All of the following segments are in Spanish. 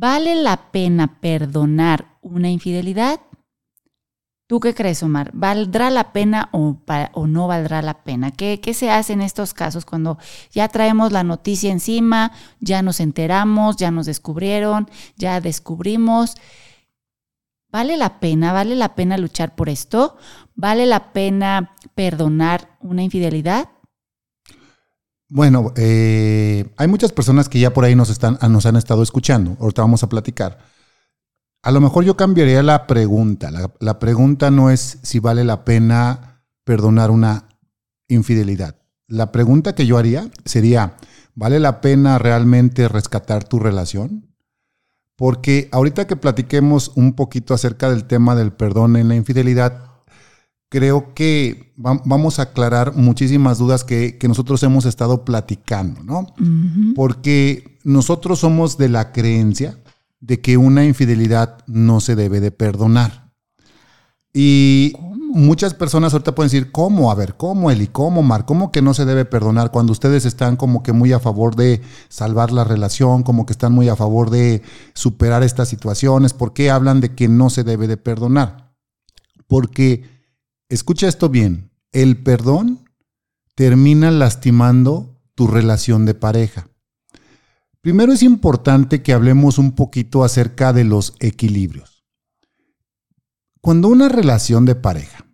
¿Vale la pena perdonar una infidelidad? ¿Tú qué crees, Omar? ¿Valdrá la pena o, no valdrá la pena? ¿Qué, ¿Qué, se hace en estos casos cuando ya traemos la noticia encima, ya nos enteramos, ya nos descubrieron, ya descubrimos? ¿Vale la pena? ¿Vale la pena luchar por esto? ¿Vale la pena perdonar una infidelidad? Bueno, eh, hay muchas personas que ya por ahí nos, están, nos han estado escuchando. Ahorita vamos a platicar a lo mejor yo cambiaría la pregunta. La, pregunta no es si vale la pena perdonar una infidelidad. La pregunta que yo haría sería, ¿vale la pena realmente rescatar tu relación? Porque ahorita que platiquemos un poquito acerca del tema del perdón en la infidelidad, creo que vamos a aclarar muchísimas dudas que, nosotros hemos estado platicando, ¿no? Porque nosotros somos de la creencia de que una infidelidad no se debe de perdonar. Y muchas personas ahorita pueden decir, ¿cómo? A ver, ¿cómo, Eli? ¿Cómo, Mar? ¿Cómo que no se debe perdonar cuando ustedes están como que muy a favor de salvar la relación, como que están muy a favor de superar estas situaciones? ¿Por qué hablan de que no se debe de perdonar? Porque, escucha esto bien, el perdón termina lastimando tu relación de pareja. Primero es importante que hablemos un poquito acerca de los equilibrios. Cuando una relación de pareja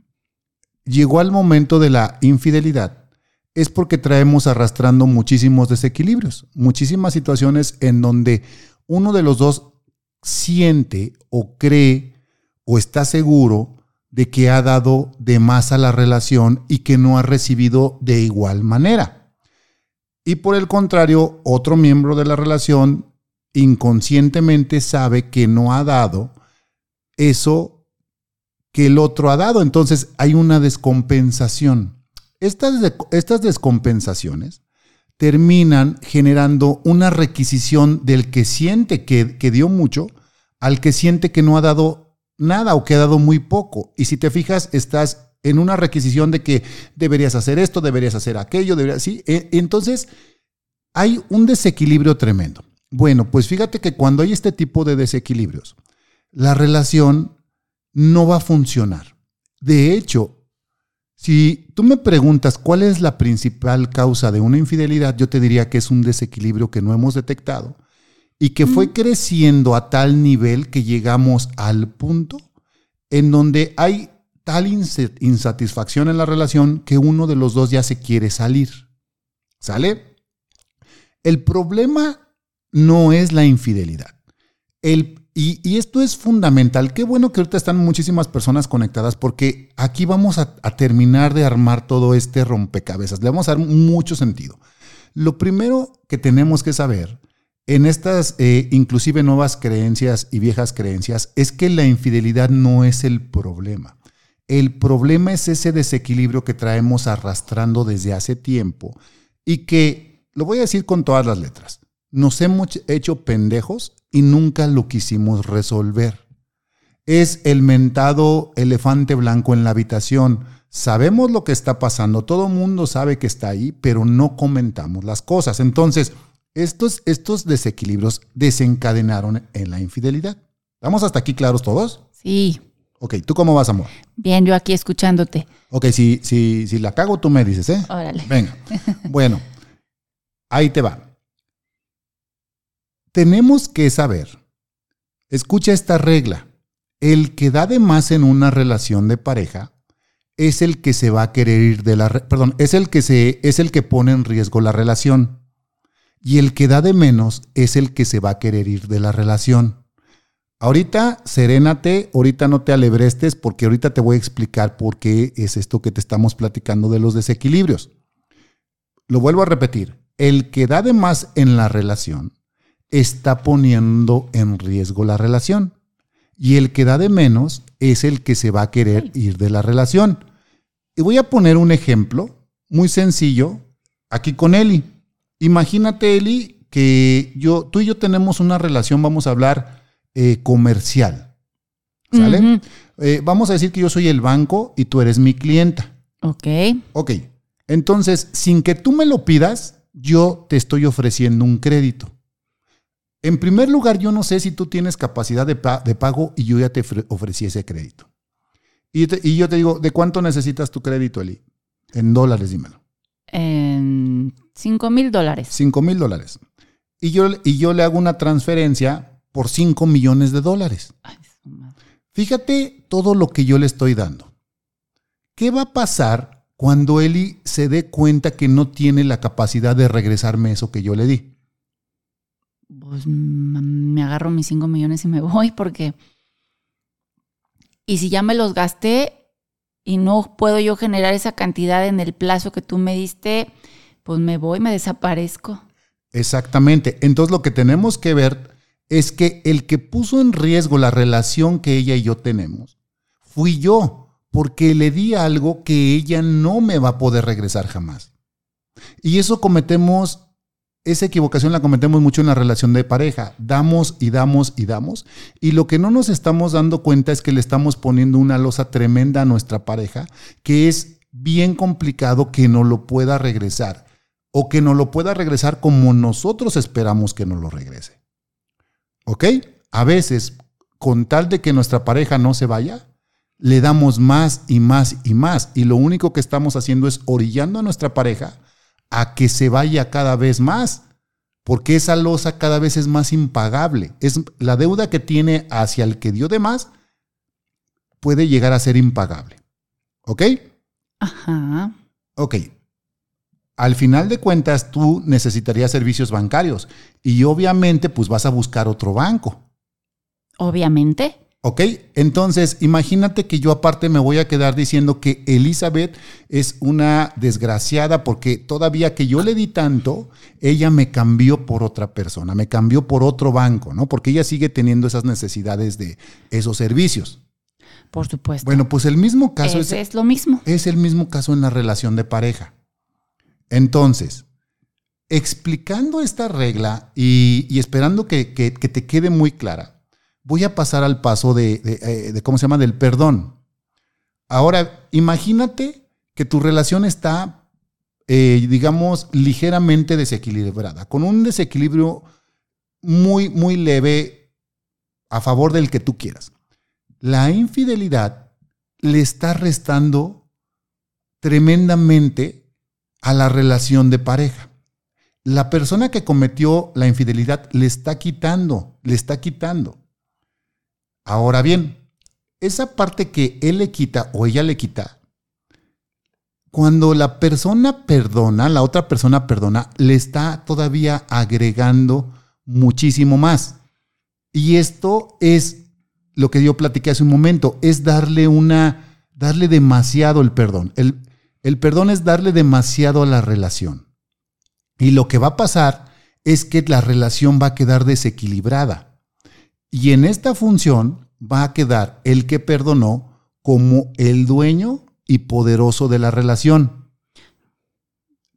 llegó al momento de la infidelidad, es porque traemos arrastrando muchísimos desequilibrios, muchísimas situaciones en donde uno de los dos siente o cree o está seguro de que ha dado de más a la relación y que no ha recibido de igual manera. Y por el contrario, otro miembro de la relación inconscientemente sabe que no ha dado eso que el otro ha dado. Entonces hay una descompensación. Estas, estas descompensaciones terminan generando una requisición del que siente que, que dio mucho al que siente que no ha dado nada o que ha dado muy poco. Y si te fijas, estás en una requisición de que deberías hacer esto, deberías hacer aquello, deberías, ¿sí? E, entonces, hay un desequilibrio tremendo. Bueno, pues fíjate que cuando hay este tipo de desequilibrios, la relación no va a funcionar. De hecho, si tú me preguntas cuál es la principal causa de una infidelidad, yo te diría que es un desequilibrio que no hemos detectado y que fue creciendo a tal nivel que llegamos al punto en donde hay tal insatisfacción en la relación que uno de los dos ya se quiere salir. ¿Sale? El problema no es la infidelidad. El, y, esto es fundamental. Qué bueno que ahorita están muchísimas personas conectadas porque aquí vamos a, terminar de armar todo este rompecabezas. Le vamos a dar mucho sentido. Lo primero que tenemos que saber en estas eh, inclusive nuevas creencias y viejas creencias es que la infidelidad no es el problema. El problema es ese desequilibrio que traemos arrastrando desde hace tiempo y que, lo voy a decir con todas las letras, nos hemos hecho pendejos y nunca lo quisimos resolver. Es el mentado elefante blanco en la habitación. Sabemos lo que está pasando, todo mundo sabe que está ahí, pero no comentamos las cosas. Entonces, estos, estos desequilibrios desencadenaron en la infidelidad. ¿Estamos hasta aquí claros todos? Sí. Ok, ¿tú cómo vas, amor? Bien, yo aquí escuchándote. Ok, si, si, si la cago, tú me dices, ¿eh? Órale. Venga. Bueno, ahí te va. Tenemos que saber, escucha esta regla, el que da de más en una relación de pareja es el que se va a querer ir de la, perdón, es el que se es el que pone en riesgo la relación. Y el que da de menos es el que se va a querer ir de la relación. Ahorita serénate, ahorita no te alebrestes porque ahorita te voy a explicar por qué es esto que te estamos platicando de los desequilibrios. Lo vuelvo a repetir, el que da de más en la relación está poniendo en riesgo la relación y el que da de menos es el que se va a querer ir de la relación. Y voy a poner un ejemplo muy sencillo aquí con Eli. Imagínate, Eli, que yo, tú y yo tenemos una relación, vamos a hablar eh, comercial. ¿Sale? Eh, vamos a decir que yo soy el banco y tú eres mi clienta. Ok. Ok. Entonces, sin que tú me lo pidas, yo te estoy ofreciendo un crédito. En primer lugar, yo no sé si tú tienes capacidad de, pago y yo ya te ofrecí ese crédito. Y, yo te digo, ¿de cuánto necesitas tu crédito, Eli? En dólares, dímelo. En 5 mil dólares. 5 mil dólares. Y yo, y yo le hago una transferencia por 5 millones de dólares. Fíjate todo lo que yo le estoy dando. ¿Qué va a pasar cuando Eli se dé cuenta que no tiene la capacidad de regresarme eso que yo le di? Pues me agarro mis 5 millones y me voy porque y si ya me los gasté y no puedo yo generar esa cantidad en el plazo que tú me diste, pues me voy, me desaparezco. Exactamente. Entonces lo que tenemos que ver es que el que puso en riesgo la relación que ella y yo tenemos fui yo, porque le di algo que ella no me va a poder regresar jamás. Y eso cometemos esa equivocación la cometemos mucho en la relación de pareja. Damos y damos y damos. Y lo que no nos estamos dando cuenta es que le estamos poniendo una losa tremenda a nuestra pareja, que es bien complicado que no lo pueda regresar. O que no lo pueda regresar como nosotros esperamos que nos lo regrese. ¿Ok? A veces, con tal de que nuestra pareja no se vaya, le damos más y más y más. Y lo único que estamos haciendo es orillando a nuestra pareja a que se vaya cada vez más, porque esa losa cada vez es más impagable. Es la deuda que tiene hacia el que dio de más puede llegar a ser impagable. ¿Ok? Ajá. Ok. Al final de cuentas, tú necesitarías servicios bancarios y obviamente pues vas a buscar otro banco. Obviamente. ¿Ok? Entonces, imagínate que yo aparte me voy a quedar diciendo que Elizabeth es una desgraciada porque todavía que yo le di tanto, ella me cambió por otra persona, me cambió por otro banco, ¿no? Porque ella sigue teniendo esas necesidades de esos servicios. Por supuesto. Bueno, pues el mismo caso es, es, lo mismo. Es el mismo caso en la relación de pareja. Entonces, explicando esta regla y, esperando que te quede muy clara, voy a pasar al paso de, eh, ¿cómo se llama?, del perdón. Ahora, imagínate que tu relación está, eh, digamos, ligeramente desequilibrada, con un desequilibrio muy, muy leve a favor del que tú quieras. La infidelidad le está restando tremendamente a la relación de pareja. La persona que cometió la infidelidad le está quitando, le está quitando. Ahora bien, esa parte que él le quita o ella le quita, cuando la persona perdona, la otra persona perdona, le está todavía agregando muchísimo más. Y esto es lo que yo platiqué hace un momento, es darle una, darle demasiado el perdón. El, el perdón es darle demasiado a la relación. Y lo que va a pasar es que la relación va a quedar desequilibrada. Y en esta función va a quedar el que perdonó como el dueño y poderoso de la relación.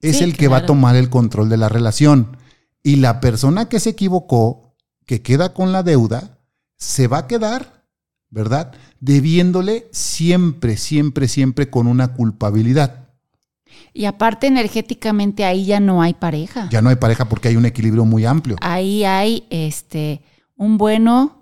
Es el que va a tomar el control de la relación. Y la persona que se equivocó, que queda con la deuda, se va a quedar, ¿verdad? Debiéndole siempre, siempre, siempre con una culpabilidad. Y aparte energéticamente ahí ya no hay pareja. Ya no hay pareja porque hay un equilibrio muy amplio. Ahí hay este un bueno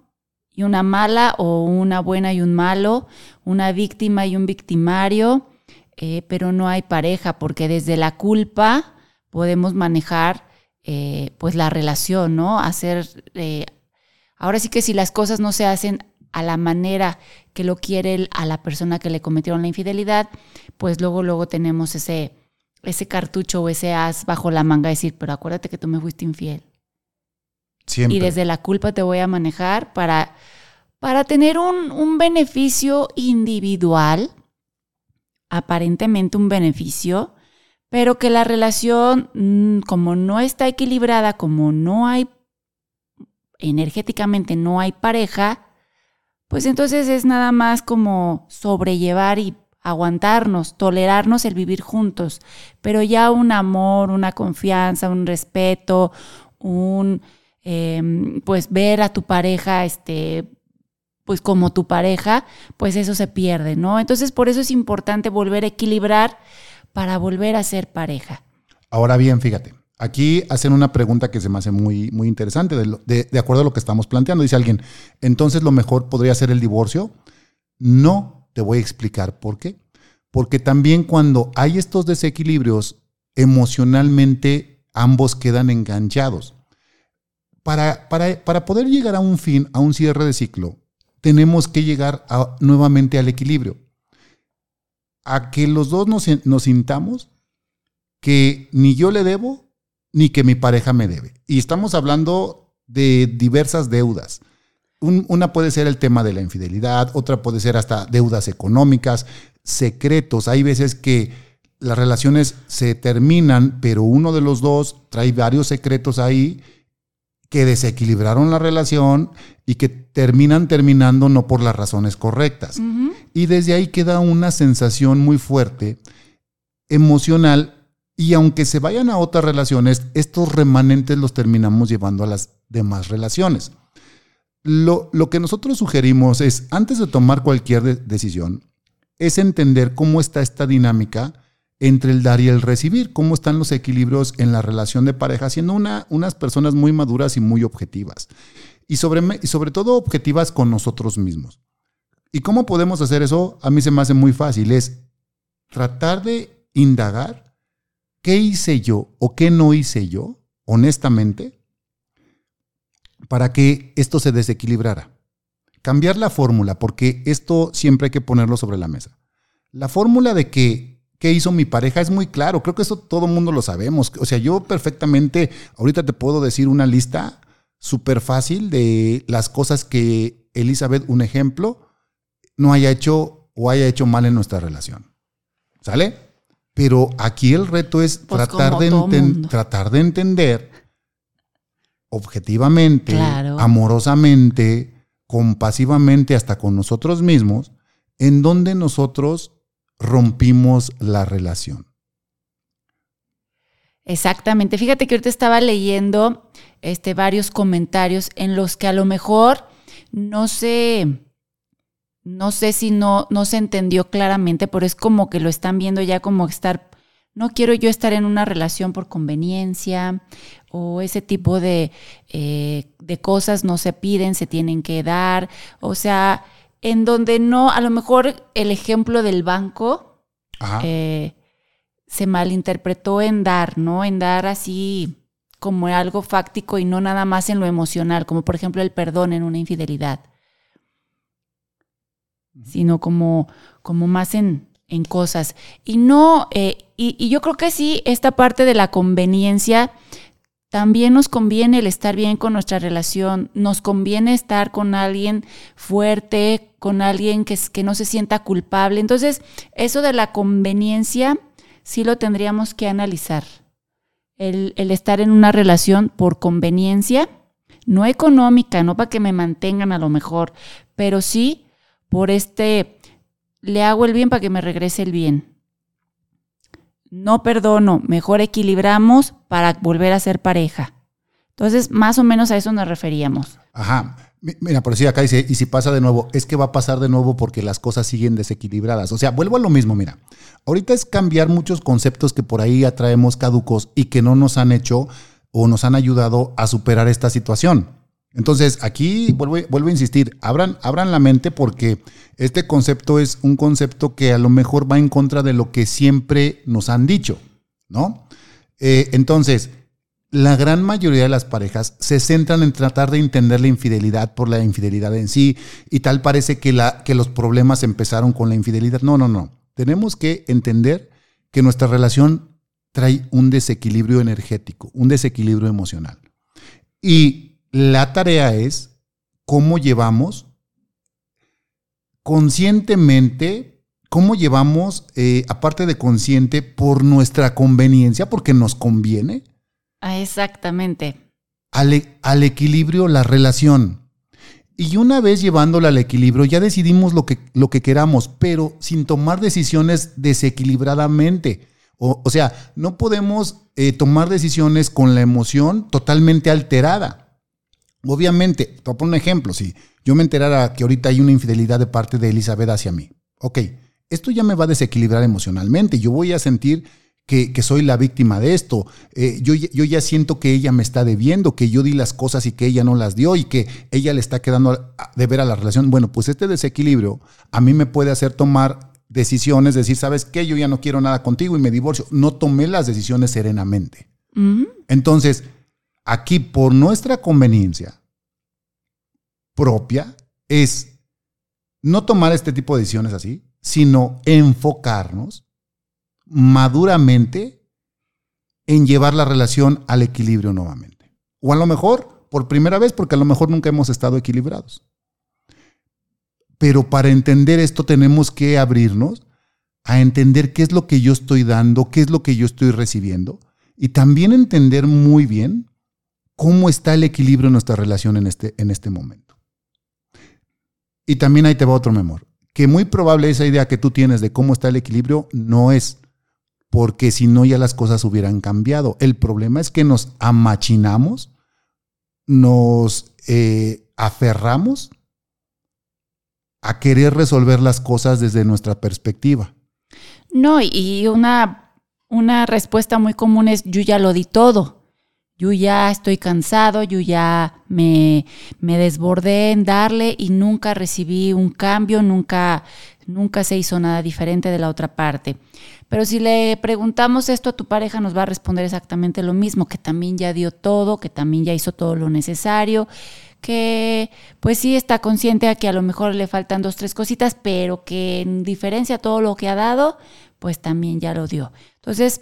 y una mala o una buena y un malo, una víctima y un victimario, eh, pero no hay pareja porque desde la culpa podemos manejar eh, pues la relación, ¿no? Hacer, eh, ahora sí que si las cosas no se hacen a la manera que lo quiere a la persona que le cometieron la infidelidad, pues luego, luego tenemos ese, ese cartucho o ese as bajo la manga, decir, pero acuérdate que tú me fuiste infiel. Y desde la culpa te voy a manejar para, para tener un, un beneficio individual, aparentemente un beneficio, pero que la relación, mm, como no está equilibrada, como no hay, energéticamente no hay pareja, pues entonces es nada más como sobrellevar y aguantarnos, tolerarnos el vivir juntos, pero ya un amor, una confianza, un respeto, un Em, pues ver a tu pareja, este, pues como tu pareja, pues eso se pierde, ¿no? Entonces por eso es importante volver a equilibrar para volver a ser pareja. Ahora bien, fíjate, aquí hacen una pregunta que se me hace muy, muy interesante, de, de, acuerdo a lo que estamos planteando. Dice alguien, entonces lo mejor podría ser el divorcio. No, te voy a explicar por qué. Porque también cuando hay estos desequilibrios, emocionalmente ambos quedan enganchados. Para, para, para poder llegar a un fin, a un cierre de ciclo, tenemos que llegar nuevamente al equilibrio. A que los dos nos, nos sintamos que ni yo le debo ni que mi pareja me debe. Y estamos hablando de diversas deudas. una puede ser el tema de la infidelidad, otra puede ser hasta deudas económicas, secretos. Hay veces que las relaciones se terminan, pero uno de los dos trae varios secretos ahí que desequilibraron la relación y que terminan terminando no por las razones correctas. Y desde ahí queda una sensación muy fuerte, emocional, y aunque se vayan a otras relaciones, estos remanentes los terminamos llevando a las demás relaciones. Lo, lo que nosotros sugerimos es, antes de tomar cualquier decisión, es entender cómo está esta dinámica entre el dar y el recibir, cómo están los equilibrios en la relación de pareja, siendo una, unas personas muy maduras y muy objetivas. Y sobre, y sobre todo objetivas con nosotros mismos. ¿Y cómo podemos hacer eso? A mí se me hace muy fácil, es tratar de indagar ¿Qué hice yo o qué no hice yo, honestamente, para que esto se desequilibrara? Cambiar la fórmula, porque esto siempre hay que ponerlo sobre la mesa. La fórmula de que qué hizo mi pareja es muy claro, creo que eso todo el mundo lo sabemos. O sea, yo perfectamente, ahorita te puedo decir una lista súper fácil de las cosas que Elizabeth, un ejemplo, no haya hecho o haya hecho mal en nuestra relación. ¿Sale? Pero aquí el reto es pues tratar, de tratar de entender objetivamente, amorosamente, compasivamente, hasta con nosotros mismos, en donde nosotros rompimos la relación. Exactamente. Fíjate que ahorita estaba leyendo este, varios comentarios en los que a lo mejor no sé no sé si no, no se entendió claramente, pero es como que lo están viendo ya como estar, no quiero yo estar en una relación por conveniencia o ese tipo de, eh, de cosas no se piden, se tienen que dar. O sea, en donde no, a lo mejor el ejemplo del banco eh, se malinterpretó en dar, ¿no? En dar así como algo fáctico y no nada más en lo emocional, como por ejemplo el perdón en una infidelidad sino como, como más en, en cosas. Y no, eh, y, yo creo que sí, esta parte de la conveniencia, también nos conviene el estar bien con nuestra relación, nos conviene estar con alguien fuerte, con alguien que, que no se sienta culpable. Entonces, eso de la conveniencia sí lo tendríamos que analizar. El, el estar en una relación por conveniencia, no económica, no para que me mantengan a lo mejor, pero sí por este, le hago el bien para que me regrese el bien. No perdono, mejor equilibramos para volver a ser pareja. Entonces, más o menos a eso nos referíamos. Ajá. Mira, por decir acá dice, y si pasa de nuevo, es que va a pasar de nuevo porque las cosas siguen desequilibradas. O sea, vuelvo a lo mismo, mira. Ahorita es cambiar muchos conceptos que por ahí atraemos caducos y que no nos han hecho o nos han ayudado a superar esta situación. Entonces, aquí vuelvo, vuelvo a insistir, abran, abran la mente porque este concepto es un concepto que a lo mejor va en contra de lo que siempre nos han dicho, ¿no? Eh, entonces, la gran mayoría de las parejas se centran en tratar de entender la infidelidad por la infidelidad en sí y tal parece que, la, que los problemas empezaron con la infidelidad. No, no, no. Tenemos que entender que nuestra relación trae un desequilibrio energético, un desequilibrio emocional. Y la tarea es cómo llevamos conscientemente, cómo llevamos, eh, aparte de consciente, por nuestra conveniencia, porque nos conviene. Ah, exactamente. Al, e, al, equilibrio la relación. Y una vez llevándola al equilibrio, ya decidimos lo que, lo que queramos, pero sin tomar decisiones desequilibradamente. O, o sea, no podemos eh, tomar decisiones con la emoción totalmente alterada. Obviamente, te voy a poner un ejemplo, si yo me enterara que ahorita hay una infidelidad de parte de Elizabeth hacia mí, ok, esto ya me va a desequilibrar emocionalmente, yo voy a sentir que, soy la víctima de esto. Eh, yo, yo, ya siento que ella me está debiendo, que yo di las cosas y que ella no las dio y que ella le está quedando de ver a la relación. Bueno, pues este desequilibrio a mí me puede hacer tomar decisiones, decir, ¿sabes qué? Yo ya no quiero nada contigo y me divorcio. No tomé las decisiones serenamente. Entonces, aquí por nuestra conveniencia propia es no tomar este tipo de decisiones así, sino enfocarnos maduramente en llevar la relación al equilibrio nuevamente. O a lo mejor por primera vez, porque a lo mejor nunca hemos estado equilibrados. Pero para entender esto tenemos que abrirnos a entender qué es lo que yo estoy dando, qué es lo que yo estoy recibiendo, y también entender muy bien cómo está el equilibrio en nuestra relación en este, en este momento. Y también ahí te va otro memor, que muy probable esa idea que tú tienes de cómo está el equilibrio no es porque si no ya las cosas hubieran cambiado. El problema es que nos amachinamos, nos eh, aferramos a querer resolver las cosas desde nuestra perspectiva. No, y una, una respuesta muy común es yo ya lo di todo. Yo ya estoy cansado, yo ya me, me desbordé en darle y nunca recibí un cambio, nunca, nunca se hizo nada diferente de la otra parte. Pero si le preguntamos esto a tu pareja, nos va a responder exactamente lo mismo, que también ya dio todo, que también ya hizo todo lo necesario, que pues sí está consciente a que a lo mejor le faltan dos, tres cositas, pero que en diferencia a todo lo que ha dado, pues también ya lo dio. Entonces,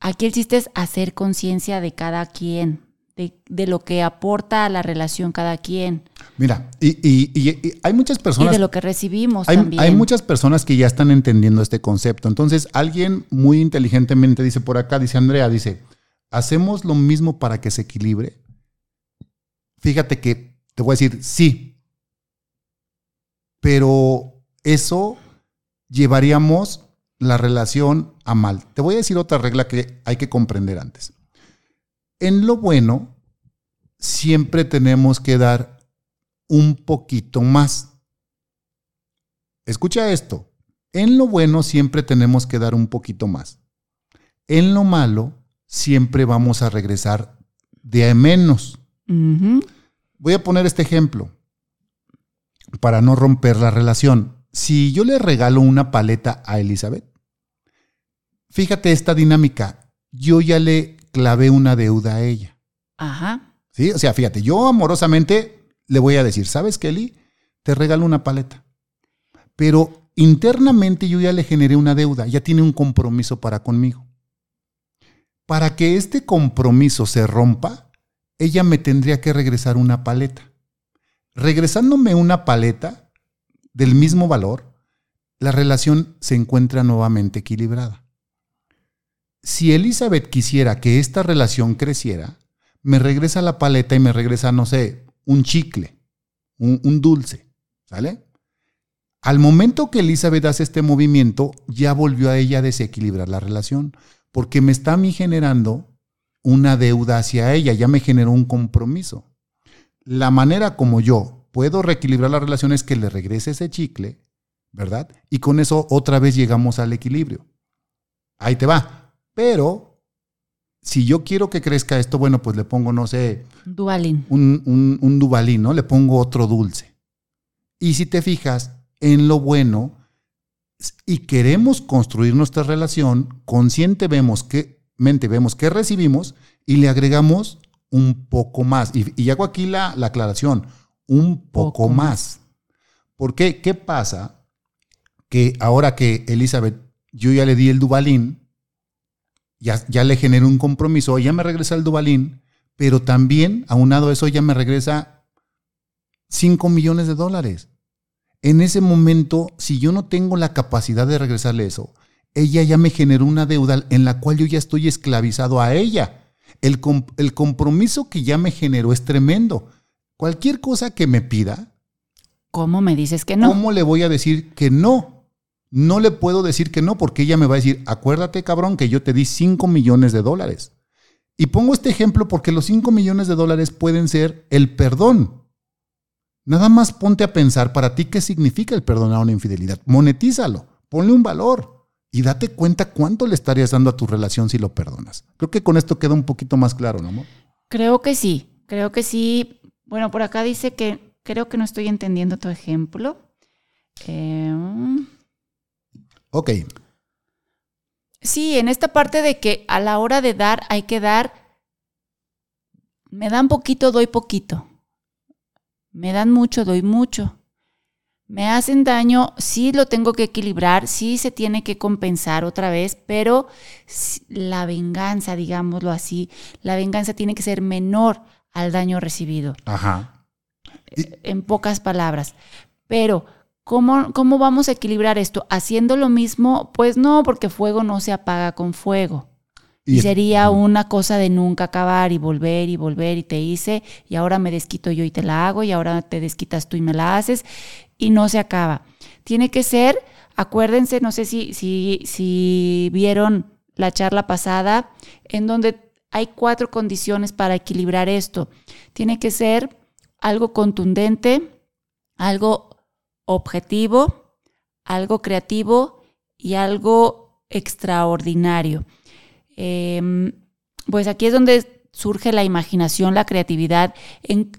aquí el chiste es hacer conciencia de cada quien, de, lo que aporta a la relación cada quien. Mira, y, hay muchas personas... Y de lo que recibimos hay, también. Hay muchas personas que ya están entendiendo este concepto. Entonces, alguien muy inteligentemente dice por acá, dice Andrea, dice, ¿hacemos lo mismo para que se equilibre? Fíjate que te voy a decir, sí, pero eso llevaríamos la relación a mal. Te voy a decir otra regla que hay que comprender antes en lo bueno siempre tenemos que dar un poquito más. Escucha esto. En lo bueno siempre tenemos que dar un poquito más. En lo malo siempre vamos a regresar de menos. Voy a poner este ejemplo para no romper la relación. Si yo le regalo una paleta a Elizabeth, fíjate esta dinámica. Yo ya le clavé una deuda a ella. Ajá. Sí, o sea, fíjate, yo amorosamente le voy a decir, ¿sabes, Kelly? Te regalo una paleta. Pero internamente yo ya le generé una deuda, ya tiene un compromiso para conmigo. Para que este compromiso se rompa, ella me tendría que regresar una paleta. Regresándome una paleta del mismo valor, la relación se encuentra nuevamente equilibrada si Elizabeth quisiera que esta relación creciera, me regresa la paleta y me regresa, no sé, un chicle, un, dulce, ¿sale? Al momento que Elizabeth hace este movimiento, ya volvió a ella a desequilibrar la relación, porque me está a mí generando una deuda hacia ella, ya me generó un compromiso. La manera como yo puedo reequilibrar la relación es que le regrese ese chicle, ¿verdad? Y con eso otra vez llegamos al equilibrio. Ahí te va. Pero si yo quiero que crezca esto, bueno, pues le pongo, no sé. Dubalín. Un, un, un dubalín, ¿no? Le pongo otro dulce. Y si te fijas en lo bueno y queremos construir nuestra relación, consciente vemos que, mente vemos que recibimos y le agregamos un poco más. Y, hago aquí la, aclaración, un poco, más. ¿Por qué? ¿Qué pasa? Que ahora que Elizabeth, yo ya le di el Dubalín, ya, le generó un compromiso, ya me regresa el Dubalín, pero también, aunado a eso, ya me regresa 5 millones de dólares. En ese momento, si yo no tengo la capacidad de regresarle eso, ella ya me generó una deuda en la cual yo ya estoy esclavizado a ella. El, el compromiso que ya me generó es tremendo. Cualquier cosa que me pida. ¿Cómo me dices que no? ¿Cómo le voy a decir que no? No le puedo decir que no porque ella me va a decir, acuérdate cabrón que yo te di 5 millones de dólares. Y pongo este ejemplo porque los 5 millones de dólares pueden ser el perdón. Nada más ponte a pensar para ti qué significa el perdonar una infidelidad. Monetízalo, ponle un valor. y date cuenta cuánto le estarías dando a tu relación si lo perdonas. Creo que con esto queda un poquito más claro, ¿no, amor? Creo que sí, creo que sí. Bueno, por acá dice que creo que no estoy entendiendo tu ejemplo. Eh, ok. Sí, en esta parte de que a la hora de dar hay que dar, me dan poquito, doy poquito. Me dan mucho, doy mucho. Me hacen daño, sí lo tengo que equilibrar, sí se tiene que compensar otra vez, pero la venganza, digámoslo así, la venganza tiene que ser menor al daño recibido. Ajá. En pocas palabras. Pero ¿Cómo, ¿Cómo vamos a equilibrar esto? ¿Haciendo lo mismo? Pues no, porque fuego no se apaga con fuego. Y, sería una cosa de nunca acabar y volver y volver y te hice y ahora me desquito yo y te la hago y ahora te desquitas tú y me la haces y no se acaba. Tiene que ser, acuérdense, no sé si, si, si vieron la charla pasada, en donde hay cuatro condiciones para equilibrar esto. Tiene que ser algo contundente, algo objetivo, algo creativo y algo extraordinario. Em, pues aquí es donde surge la imaginación, la creatividad en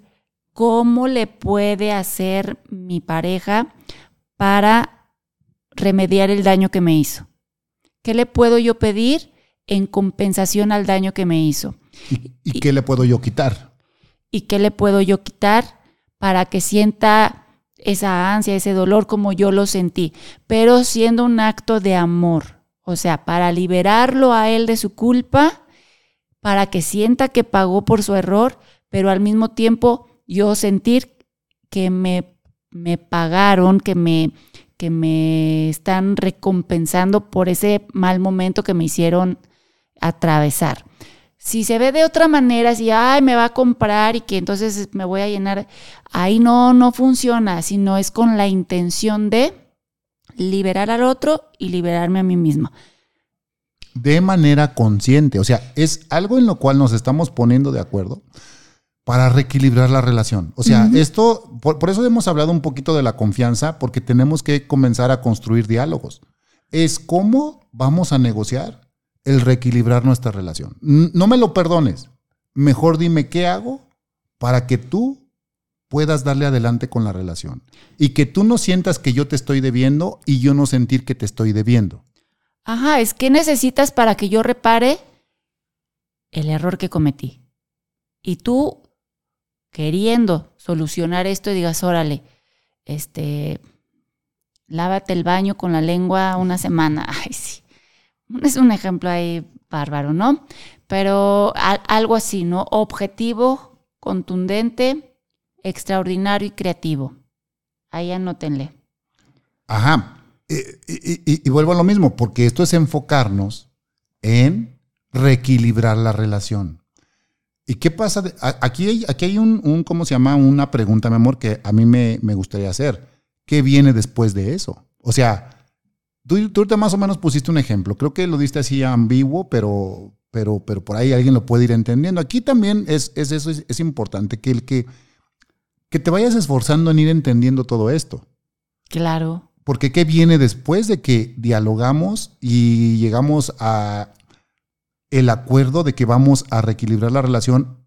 cómo le puede hacer mi pareja para remediar el daño que me hizo. ¿Qué le puedo yo pedir en compensación al daño que me hizo? ¿Y, qué le puedo yo quitar? ¿Y qué le puedo yo quitar para que sienta esa ansia, ese dolor como yo lo sentí, pero siendo un acto de amor, o sea, para liberarlo a él de su culpa, para que sienta que pagó por su error, pero al mismo tiempo yo sentir que me, me pagaron, que me, que me están recompensando por ese mal momento que me hicieron atravesar. Si se ve de otra manera, si, ay, me va a comprar y que entonces me voy a llenar, ahí no, no funciona, sino es con la intención de liberar al otro y liberarme a mí mismo. De manera consciente, o sea, es algo en lo cual nos estamos poniendo de acuerdo para reequilibrar la relación. O sea, esto, por, por, eso hemos hablado un poquito de la confianza, porque tenemos que comenzar a construir diálogos. Es cómo vamos a negociar el reequilibrar nuestra relación. No me lo perdones. Mejor dime qué hago para que tú puedas darle adelante con la relación. Y que tú no sientas que yo te estoy debiendo y yo no sentir que te estoy debiendo. Ajá, es que necesitas para que yo repare el error que cometí. Y tú, queriendo solucionar esto, digas, órale, este, lávate el baño con la lengua una semana. Ay, sí es un ejemplo ahí bárbaro, ¿no? Pero algo así, ¿no? Objetivo, contundente, extraordinario y creativo. Ahí anótenle. Ajá. Y, vuelvo a lo mismo, porque esto es enfocarnos en reequilibrar la relación. ¿Y qué pasa? aquí hay, aquí hay un, ¿cómo se llama? Una pregunta, mi amor, que a mí me, me gustaría hacer. ¿Qué viene después de eso? O sea, Tú, tú más o menos pusiste un ejemplo. Creo que lo diste así ambiguo, pero, pero, pero por ahí alguien lo puede ir entendiendo. Aquí también es, es eso, es, importante, que el que, que te vayas esforzando en ir entendiendo todo esto. Claro. Porque ¿qué viene después de que dialogamos y llegamos a el acuerdo de que vamos a reequilibrar la relación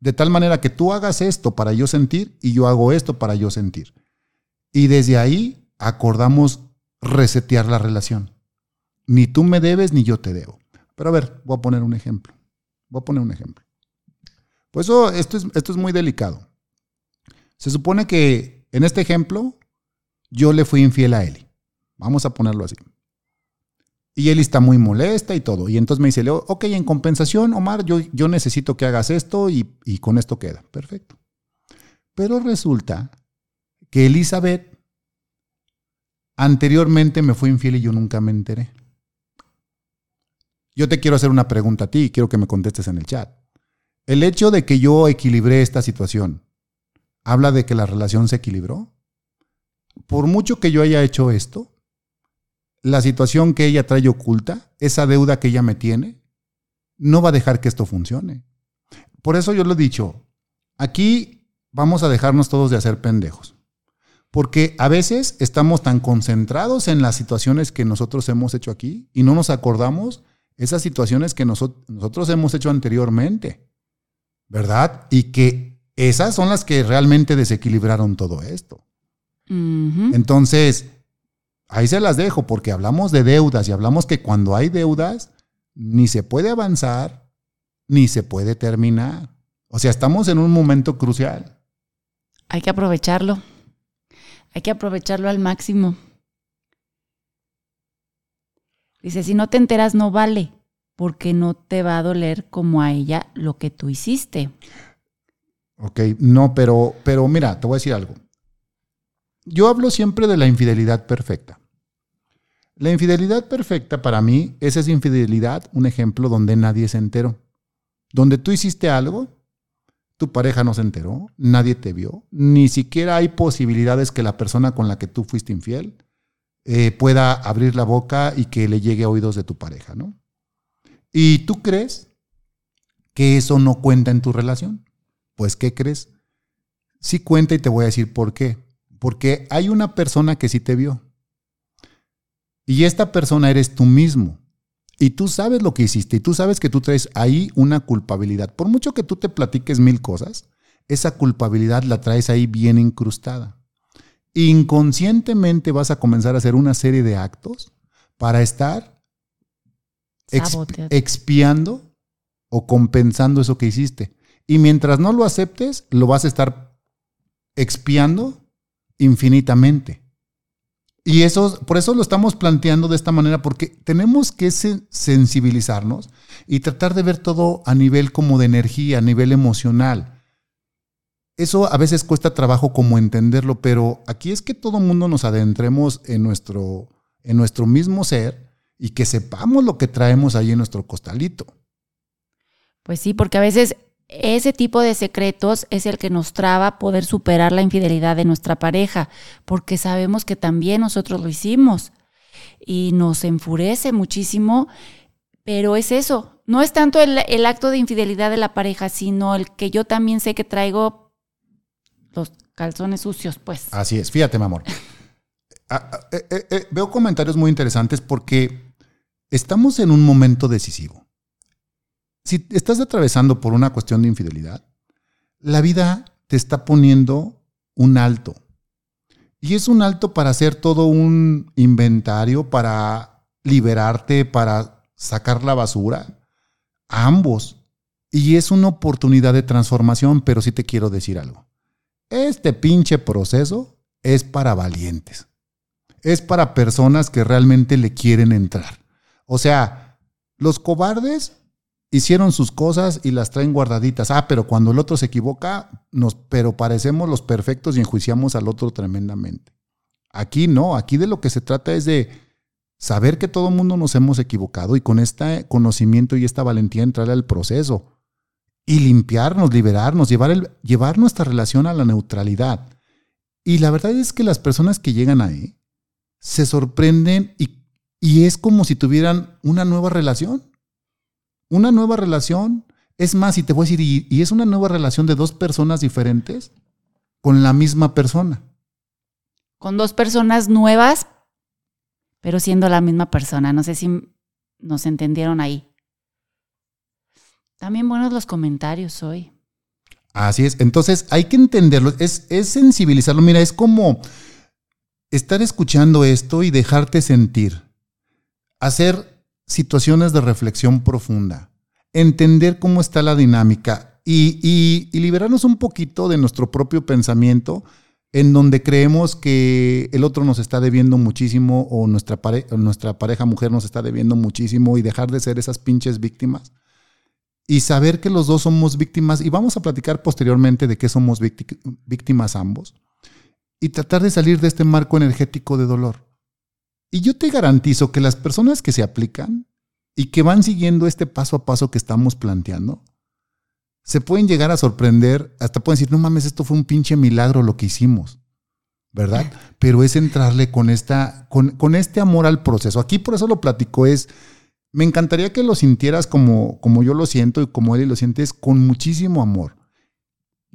de tal manera que tú hagas esto para yo sentir y yo hago esto para yo sentir? Y desde ahí acordamos resetear la relación. Ni tú me debes ni yo te debo. Pero a ver, voy a poner un ejemplo. Voy a poner un ejemplo. Pues esto, es, esto es muy delicado. Se supone que en este ejemplo yo le fui infiel a Eli. Vamos a ponerlo así. Y Eli está muy molesta y todo. Y entonces me dice, ok, en compensación, Omar, yo, yo necesito que hagas esto y, y con esto queda. Perfecto. Pero resulta que Elizabeth Anteriormente me fui infiel y yo nunca me enteré. Yo te quiero hacer una pregunta a ti y quiero que me contestes en el chat. El hecho de que yo equilibré esta situación, ¿habla de que la relación se equilibró? Por mucho que yo haya hecho esto, la situación que ella trae oculta, esa deuda que ella me tiene, no va a dejar que esto funcione. Por eso yo lo he dicho, aquí vamos a dejarnos todos de hacer pendejos. Porque a veces estamos tan concentrados en las situaciones que nosotros hemos hecho aquí y no nos acordamos esas situaciones que nosotros hemos hecho anteriormente, ¿verdad? Y que esas son las que realmente desequilibraron todo esto. Entonces, ahí se las dejo porque hablamos de deudas y hablamos que cuando hay deudas, ni se puede avanzar, ni se puede terminar. O sea, estamos en un momento crucial. Hay que aprovecharlo. Hay que aprovecharlo al máximo. Dice, si no te enteras no vale, porque no te va a doler como a ella lo que tú hiciste. Ok, no, pero, pero mira, te voy a decir algo. Yo hablo siempre de la infidelidad perfecta. La infidelidad perfecta para mí es esa infidelidad, un ejemplo donde nadie se enteró. Donde tú hiciste algo, tu pareja no se enteró, nadie te vio, ni siquiera hay posibilidades que la persona con la que tú fuiste infiel eh, pueda abrir la boca y que le llegue a oídos de tu pareja, ¿no? Y tú crees que eso no cuenta en tu relación. Pues, ¿qué crees? Sí cuenta y te voy a decir por qué. Porque hay una persona que sí te vio. Y esta persona eres tú mismo. Y tú sabes lo que hiciste y tú sabes que tú traes ahí una culpabilidad. Por mucho que tú te platiques mil cosas, esa culpabilidad la traes ahí bien incrustada. Inconscientemente vas a comenzar a hacer una serie de actos para estar expiando o compensando eso que hiciste. Y mientras no lo aceptes, lo vas a estar expiando infinitamente. Y eso, por eso lo estamos planteando de esta manera, porque tenemos que sensibilizarnos y tratar de ver todo a nivel como de energía, a nivel emocional. Eso a veces cuesta trabajo como entenderlo, pero aquí es que todo mundo nos adentremos en nuestro, en nuestro mismo ser y que sepamos lo que traemos ahí en nuestro costalito. Pues sí, porque a veces ese tipo de secretos es el que nos traba poder superar la infidelidad de nuestra pareja, porque sabemos que también nosotros lo hicimos y nos enfurece muchísimo, pero es eso, no es tanto el, acto de infidelidad de la pareja, sino el que yo también sé que traigo los calzones sucios, pues. Así es, fíjate, mi amor. Eh, eh, eh, veo comentarios muy interesantes porque estamos en un momento decisivo si estás atravesando por una cuestión de infidelidad, la vida te está poniendo un alto. Y es un alto para hacer todo un inventario, para liberarte, para sacar la basura. Ambos. Y es una oportunidad de transformación, pero sí te quiero decir algo. Este pinche proceso es para valientes. Es para personas que realmente le quieren entrar. O sea, los cobardes hicieron sus cosas y las traen guardaditas. Ah, pero cuando el otro se equivoca, nos, pero parecemos los perfectos y enjuiciamos al otro tremendamente. Aquí no, aquí de lo que se trata es de saber que todo mundo nos hemos equivocado y con este conocimiento y esta valentía entrar al proceso y limpiarnos, liberarnos, llevar, el, llevar nuestra relación a la neutralidad. Y la verdad es que las personas que llegan ahí se sorprenden y, y es como si tuvieran una nueva relación una nueva relación. Es más, y te voy a decir, y, es una nueva relación de dos personas diferentes con la misma persona. Con dos personas nuevas, pero siendo la misma persona. No sé si nos entendieron ahí. También buenos los comentarios hoy. Así es. Entonces hay que entenderlo. Es, es sensibilizarlo. Mira, es como estar escuchando esto y dejarte sentir. Hacer situaciones de reflexión profunda, entender cómo está la dinámica y, liberarnos un poquito de nuestro propio pensamiento en donde creemos que el otro nos está debiendo muchísimo o nuestra, nuestra pareja mujer nos está debiendo muchísimo y dejar de ser esas pinches víctimas y saber que los dos somos víctimas y vamos a platicar posteriormente de qué somos víctimas ambos y tratar de salir de este marco energético de dolor. Y yo te garantizo que las personas que se aplican y que van siguiendo este paso a paso que estamos planteando, se pueden llegar a sorprender, hasta pueden decir, no mames, esto fue un pinche milagro lo que hicimos, ¿verdad? Pero es entrarle con, esta, con, con este amor al proceso. Aquí por eso lo platico, es, me encantaría que lo sintieras como, como yo lo siento y como él lo sientes, con muchísimo amor.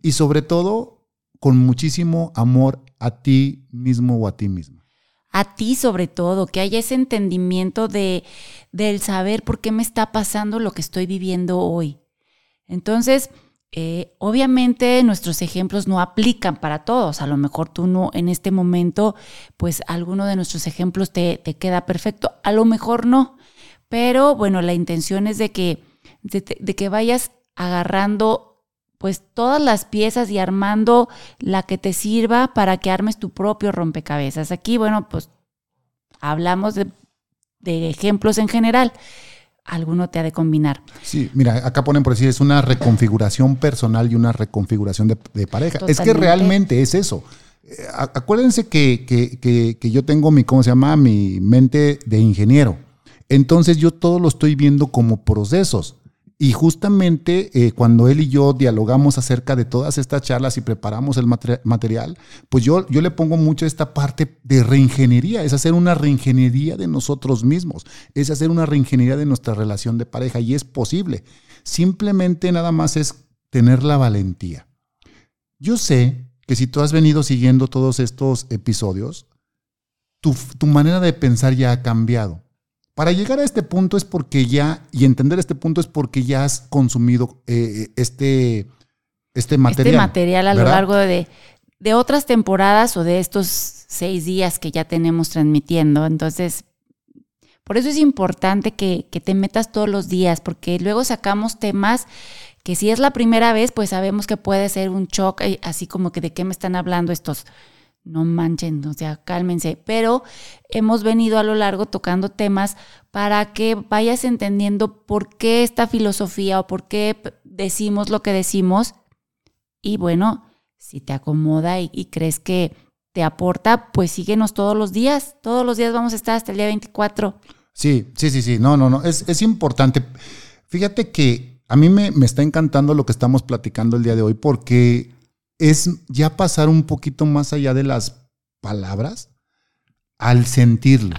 Y sobre todo, con muchísimo amor a ti mismo o a ti misma? A ti sobre todo, que haya ese entendimiento de, del saber por qué me está pasando lo que estoy viviendo hoy. Entonces, eh, obviamente nuestros ejemplos no aplican para todos. A lo mejor tú no en este momento, pues alguno de nuestros ejemplos te, te queda perfecto. A lo mejor no. Pero bueno, la intención es de que, de, que vayas agarrando pues todas las piezas y armando la que te sirva para que armes tu propio rompecabezas. Aquí, bueno, pues hablamos de, de ejemplos en general alguno te ha de combinar. Sí, mira, acá ponen por decir, es una reconfiguración personal y una reconfiguración de, pareja. Es que realmente es eso. Eh, acuérdense que, que, que, yo tengo mi, ¿cómo se llama? Mi mente de ingeniero. Entonces yo todo lo estoy viendo como procesos. Y justamente eh, cuando él y yo dialogamos acerca de todas estas charlas y preparamos el material, pues yo, yo le pongo mucho esta parte de reingeniería, es hacer una reingeniería de nosotros mismos, es hacer una reingeniería de nuestra relación de pareja y es posible. Simplemente nada más es tener la valentía. Yo sé que si tú has venido siguiendo todos estos episodios, tu, tu manera de pensar ya ha cambiado. Para llegar a este punto es porque ya, y entender este punto es porque ya has consumido eh, este, este material. Este material a lo largo de, de otras temporadas o de estos seis días que ya tenemos transmitiendo. Entonces, por eso es importante que, que, te metas todos los días, porque luego sacamos temas que si es la primera vez, pues sabemos que puede ser un shock, eh, así como que de qué me están hablando estos no manchen, o sea, cálmense. Pero hemos venido a lo largo tocando temas para que vayas entendiendo por qué esta filosofía o por qué decimos lo que decimos. Y bueno, si te acomoda y, crees que te aporta, pues síguenos todos los días. Todos los días vamos a estar hasta el día 24. Sí, sí, sí, sí. No, no, no. Es, es importante. Fíjate que a mí me, me está encantando lo que estamos platicando el día de hoy porque es ya pasar un poquito más allá de las palabras al sentirlo.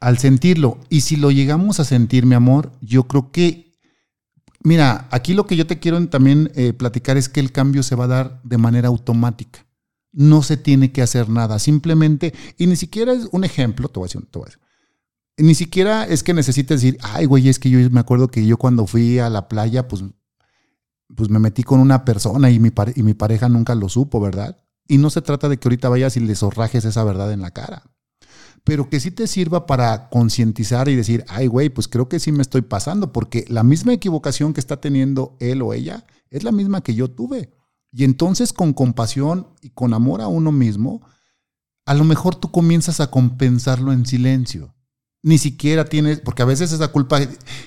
Al... sentirlo. Y si lo llegamos a sentir, mi amor, yo creo que, mira, aquí lo que yo te quiero también eh, platicar es que el cambio se va a dar de manera automática. No se tiene que hacer nada, simplemente, y ni siquiera es un ejemplo, te voy a decir, te voy a decir. Ni siquiera es que necesites decir, ay, güey, es que yo me acuerdo que yo cuando fui a la playa, pues pues me metí con una persona y mi, y mi pareja nunca lo supo, ¿verdad? Y no se trata de que ahorita vayas y le zorrajes esa verdad en la cara, pero que sí te sirva para concientizar y decir, ay, güey, pues creo que sí me estoy pasando, porque la misma equivocación que está teniendo él o ella es la misma que yo tuve. Y entonces con compasión y con amor a uno mismo, a lo mejor tú comienzas a compensarlo en silencio ni siquiera tienes, porque a veces esa culpa,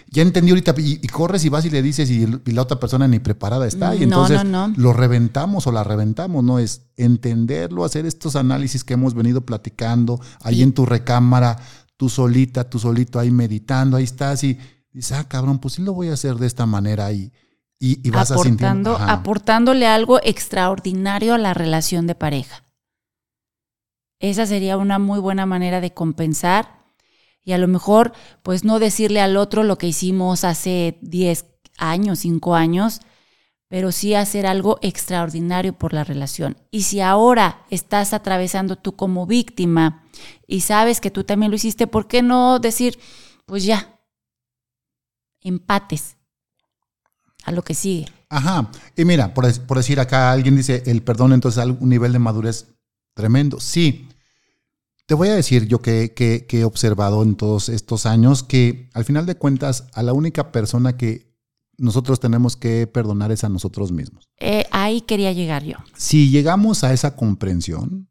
ya entendí ahorita, y, corres y vas y le dices y, la otra persona ni preparada está, y entonces lo reventamos o la reventamos, ¿no? Es entenderlo, hacer estos análisis que hemos venido platicando ahí en tu recámara, tú solita, tú solito ahí meditando, ahí estás y dices, ah, cabrón, pues sí lo voy a hacer de esta manera ahí. Y, vas Aportando, aportándole algo extraordinario a la relación de pareja. Esa sería una muy buena manera de compensar y a lo mejor, pues no decirle al otro lo que hicimos hace 10 años, 5 años, pero sí hacer algo extraordinario por la relación. Y si ahora estás atravesando tú como víctima y sabes que tú también lo hiciste, ¿por qué no decir, pues ya, empates a lo que sigue? Ajá. Y mira, por, por decir acá, alguien dice, el perdón entonces es un nivel de madurez tremendo. Sí, te voy a decir yo que, he observado en todos estos años que al final de cuentas a la única persona que nosotros tenemos que perdonar es a nosotros mismos. Eh, ahí quería llegar yo. Si llegamos a esa comprensión,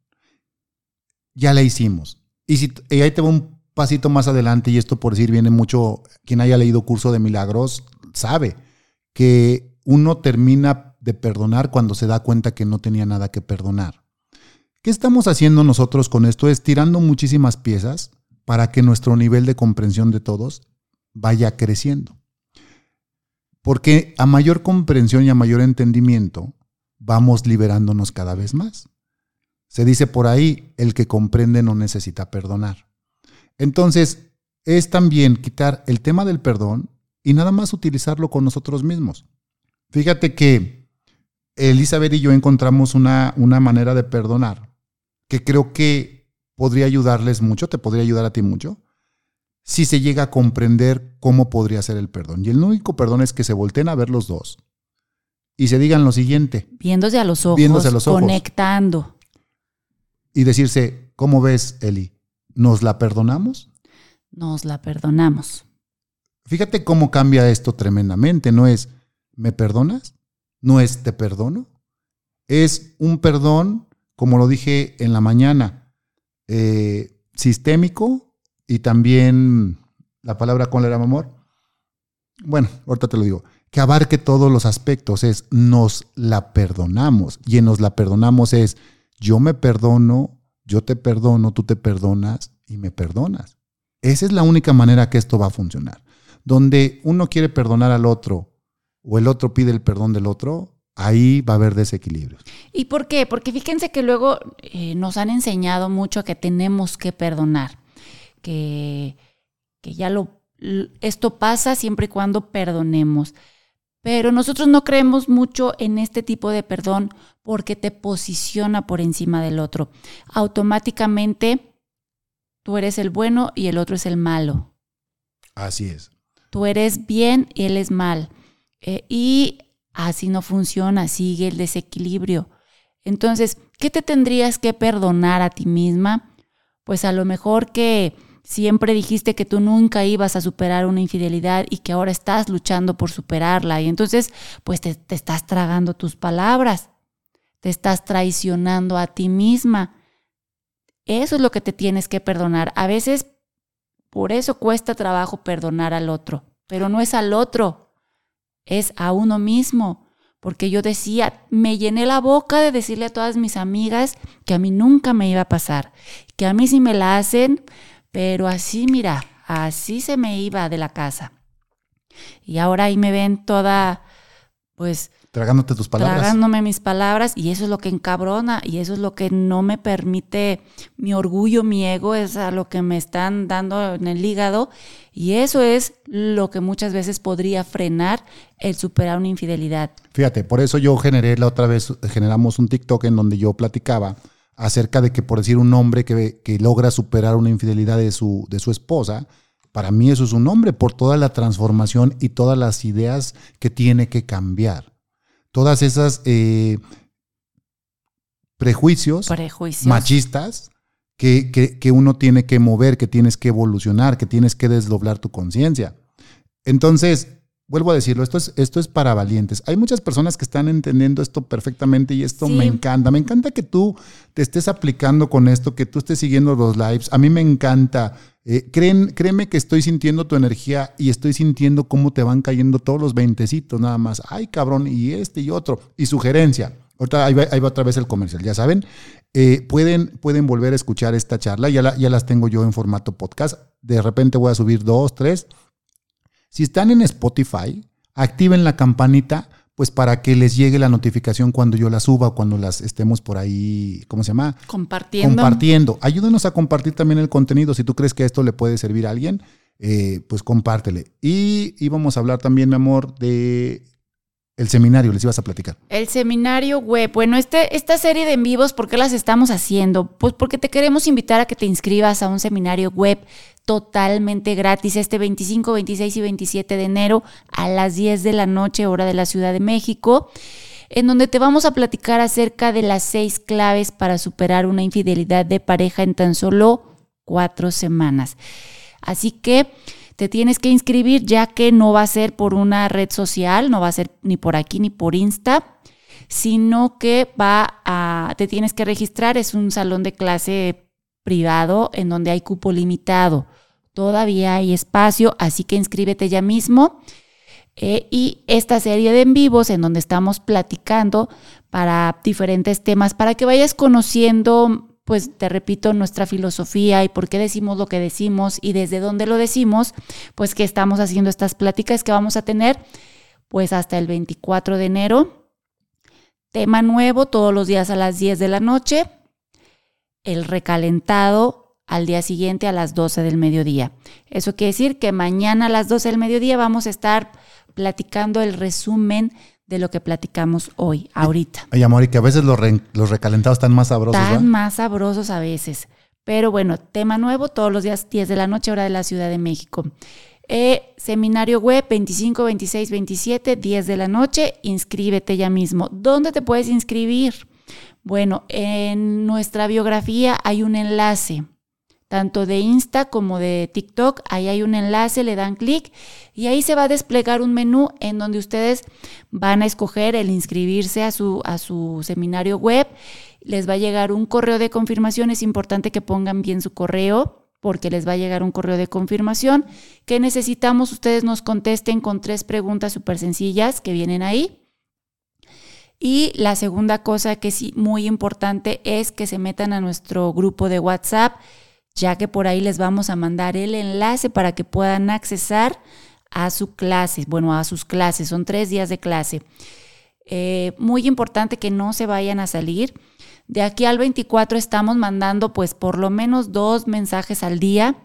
ya la hicimos. Y, si, y ahí te voy un pasito más adelante, y esto por decir viene mucho, quien haya leído curso de milagros sabe que uno termina de perdonar cuando se da cuenta que no tenía nada que perdonar. ¿Qué estamos haciendo nosotros con esto? Es tirando muchísimas piezas para que nuestro nivel de comprensión de todos vaya creciendo. Porque a mayor comprensión y a mayor entendimiento, vamos liberándonos cada vez más. Se dice por ahí, el que comprende no necesita perdonar. Entonces, es también quitar el tema del perdón y nada más utilizarlo con nosotros mismos. Fíjate que Elizabeth y yo encontramos una, una manera de perdonar que creo que podría ayudarles mucho, te podría ayudar a ti mucho, si se llega a comprender cómo podría ser el perdón. Y el único perdón es que se volteen a ver los dos y se digan lo siguiente. Viéndose a los ojos, Viéndose a los ojos. conectando. Y decirse, ¿cómo ves, Eli? ¿Nos la perdonamos? Nos la perdonamos. Fíjate cómo cambia esto tremendamente. No es, ¿me perdonas? No es, ¿te perdono? Es un perdón, como lo dije en la mañana, eh, sistémico y también la palabra con era amor. Bueno, ahorita te lo digo. Que abarque todos los aspectos. Es, nos la perdonamos. Y en nos la perdonamos es, yo me perdono, yo te perdono, tú te perdonas y me perdonas. Esa es la única manera que esto va a funcionar. Donde uno quiere perdonar al otro o el otro pide el perdón del otro, ahí va a haber desequilibrio. ¿Y por qué? Porque fíjense que luego eh, nos han enseñado mucho que tenemos que perdonar, que, que ya lo, esto pasa siempre y cuando perdonemos. Pero nosotros no creemos mucho en este tipo de perdón porque te posiciona por encima del otro. Automáticamente tú eres el bueno y el otro es el malo. Así es. Tú eres bien y él es mal. Eh, y así no funciona, sigue el desequilibrio. Entonces, ¿qué te tendrías que perdonar a ti misma? Pues a lo mejor que siempre dijiste que tú nunca ibas a superar una infidelidad y que ahora estás luchando por superarla. Y entonces, pues te, estás tragando tus palabras, te estás traicionando a ti misma. Eso es lo que te tienes que perdonar. A veces, por eso cuesta trabajo perdonar al otro, pero no es al otro, es a uno mismo. Porque yo decía, me llené la boca de decirle a todas mis amigas que a mí nunca me iba a pasar, que a mí si me la hacen, pero así, mira, así se me iba de la casa. Y ahora ahí me ven toda, pues... Tragándote tus palabras. Tragándome mis palabras y eso es lo que encabrona y eso es lo que no me permite, mi orgullo, mi ego es a lo que me están dando en el hígado y eso es lo que muchas veces podría frenar el superar una infidelidad. Fíjate, por eso yo generé la otra vez, generamos un TikTok en donde yo platicaba acerca de que, por decir, un hombre que, que logra superar una infidelidad de su, de su esposa, para mí eso es un hombre por toda la transformación y todas las ideas que tiene que cambiar. Todas esas eh, prejuicios, Prejuicios. machistas que, que, que uno tiene que mover, que tienes que evolucionar, que tienes que desdoblar tu conciencia. Entonces, vuelvo a decirlo, esto es, esto es para valientes. Hay muchas personas que están entendiendo esto perfectamente y esto Sí. me encanta. Me encanta que tú te estés aplicando con esto, que tú estés siguiendo los lives. A mí me encanta. Eh, creen, créeme que estoy sintiendo tu energía y estoy sintiendo cómo te van cayendo todos los veintecitos nada más. Ay, cabrón, y este y otro. Y sugerencia. Ahorita ahí va, ahí va otra vez el comercial, ya saben. Eh, pueden, pueden volver a escuchar esta charla. Ya, ya las tengo yo en formato podcast. De repente voy a subir dos, tres. Si están en Spotify, activen la campanita, pues para que les llegue la notificación cuando yo la suba, cuando las estemos por ahí, ¿cómo se llama? Compartiendo. Compartiendo. Ayúdenos a compartir también el contenido. Si tú crees que esto le puede servir a alguien, eh, pues compártele. Y íbamos a hablar también, mi amor, de el seminario, les ibas a platicar. El seminario web. Bueno, este, esta serie de en vivos, ¿por qué las estamos haciendo? Pues porque te queremos invitar a que te inscribas a un seminario web totalmente gratis este 25, 26 y 27 de enero a las 10 de la noche, hora de la Ciudad de México, en donde te vamos a platicar acerca de las seis claves para superar una infidelidad de pareja en tan solo cuatro semanas. Así que te tienes que inscribir ya que no va a ser por una red social, no va a ser ni por aquí ni por Insta, sino que va a, te tienes que registrar, es un salón de clase privado en donde hay cupo limitado. Todavía hay espacio, así que inscríbete ya mismo. Eh, y esta serie de en vivos en donde estamos platicando para diferentes temas, para que vayas conociendo, pues te repito, nuestra filosofía y por qué decimos lo que decimos y desde dónde lo decimos, pues que estamos haciendo estas pláticas que vamos a tener pues hasta el 24 de enero. Tema nuevo todos los días a las 10 de la noche. El recalentado al día siguiente a las 12 del mediodía. Eso quiere decir que mañana a las 12 del mediodía vamos a estar platicando el resumen de lo que platicamos hoy, ahorita. Oye, amor, y que a veces los, re- los recalentados están más sabrosos, Están más sabrosos a veces. Pero bueno, tema nuevo todos los días 10 de la noche, hora de la Ciudad de México. Eh, seminario web 25, 26, 27, 10 de la noche. Inscríbete ya mismo. ¿Dónde te puedes inscribir? Bueno, en nuestra biografía hay un enlace, tanto de Insta como de TikTok. Ahí hay un enlace, le dan clic y ahí se va a desplegar un menú en donde ustedes van a escoger el inscribirse a su, a su seminario web. Les va a llegar un correo de confirmación. Es importante que pongan bien su correo porque les va a llegar un correo de confirmación. que necesitamos? Ustedes nos contesten con tres preguntas súper sencillas que vienen ahí. Y la segunda cosa que sí muy importante es que se metan a nuestro grupo de WhatsApp, ya que por ahí les vamos a mandar el enlace para que puedan accesar a su clase, bueno, a sus clases. Son tres días de clase. Eh, muy importante que no se vayan a salir. De aquí al 24 estamos mandando pues por lo menos dos mensajes al día.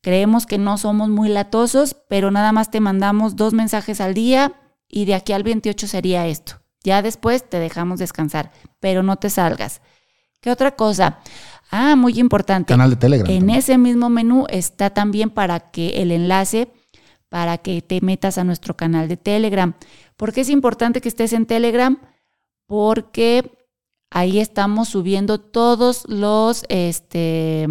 Creemos que no somos muy latosos, pero nada más te mandamos dos mensajes al día y de aquí al 28 sería esto. Ya después te dejamos descansar, pero no te salgas. ¿Qué otra cosa? Ah, muy importante. Canal de Telegram. En también. ese mismo menú está también para que el enlace para que te metas a nuestro canal de Telegram. ¿Por qué es importante que estés en Telegram? Porque ahí estamos subiendo todos los, este,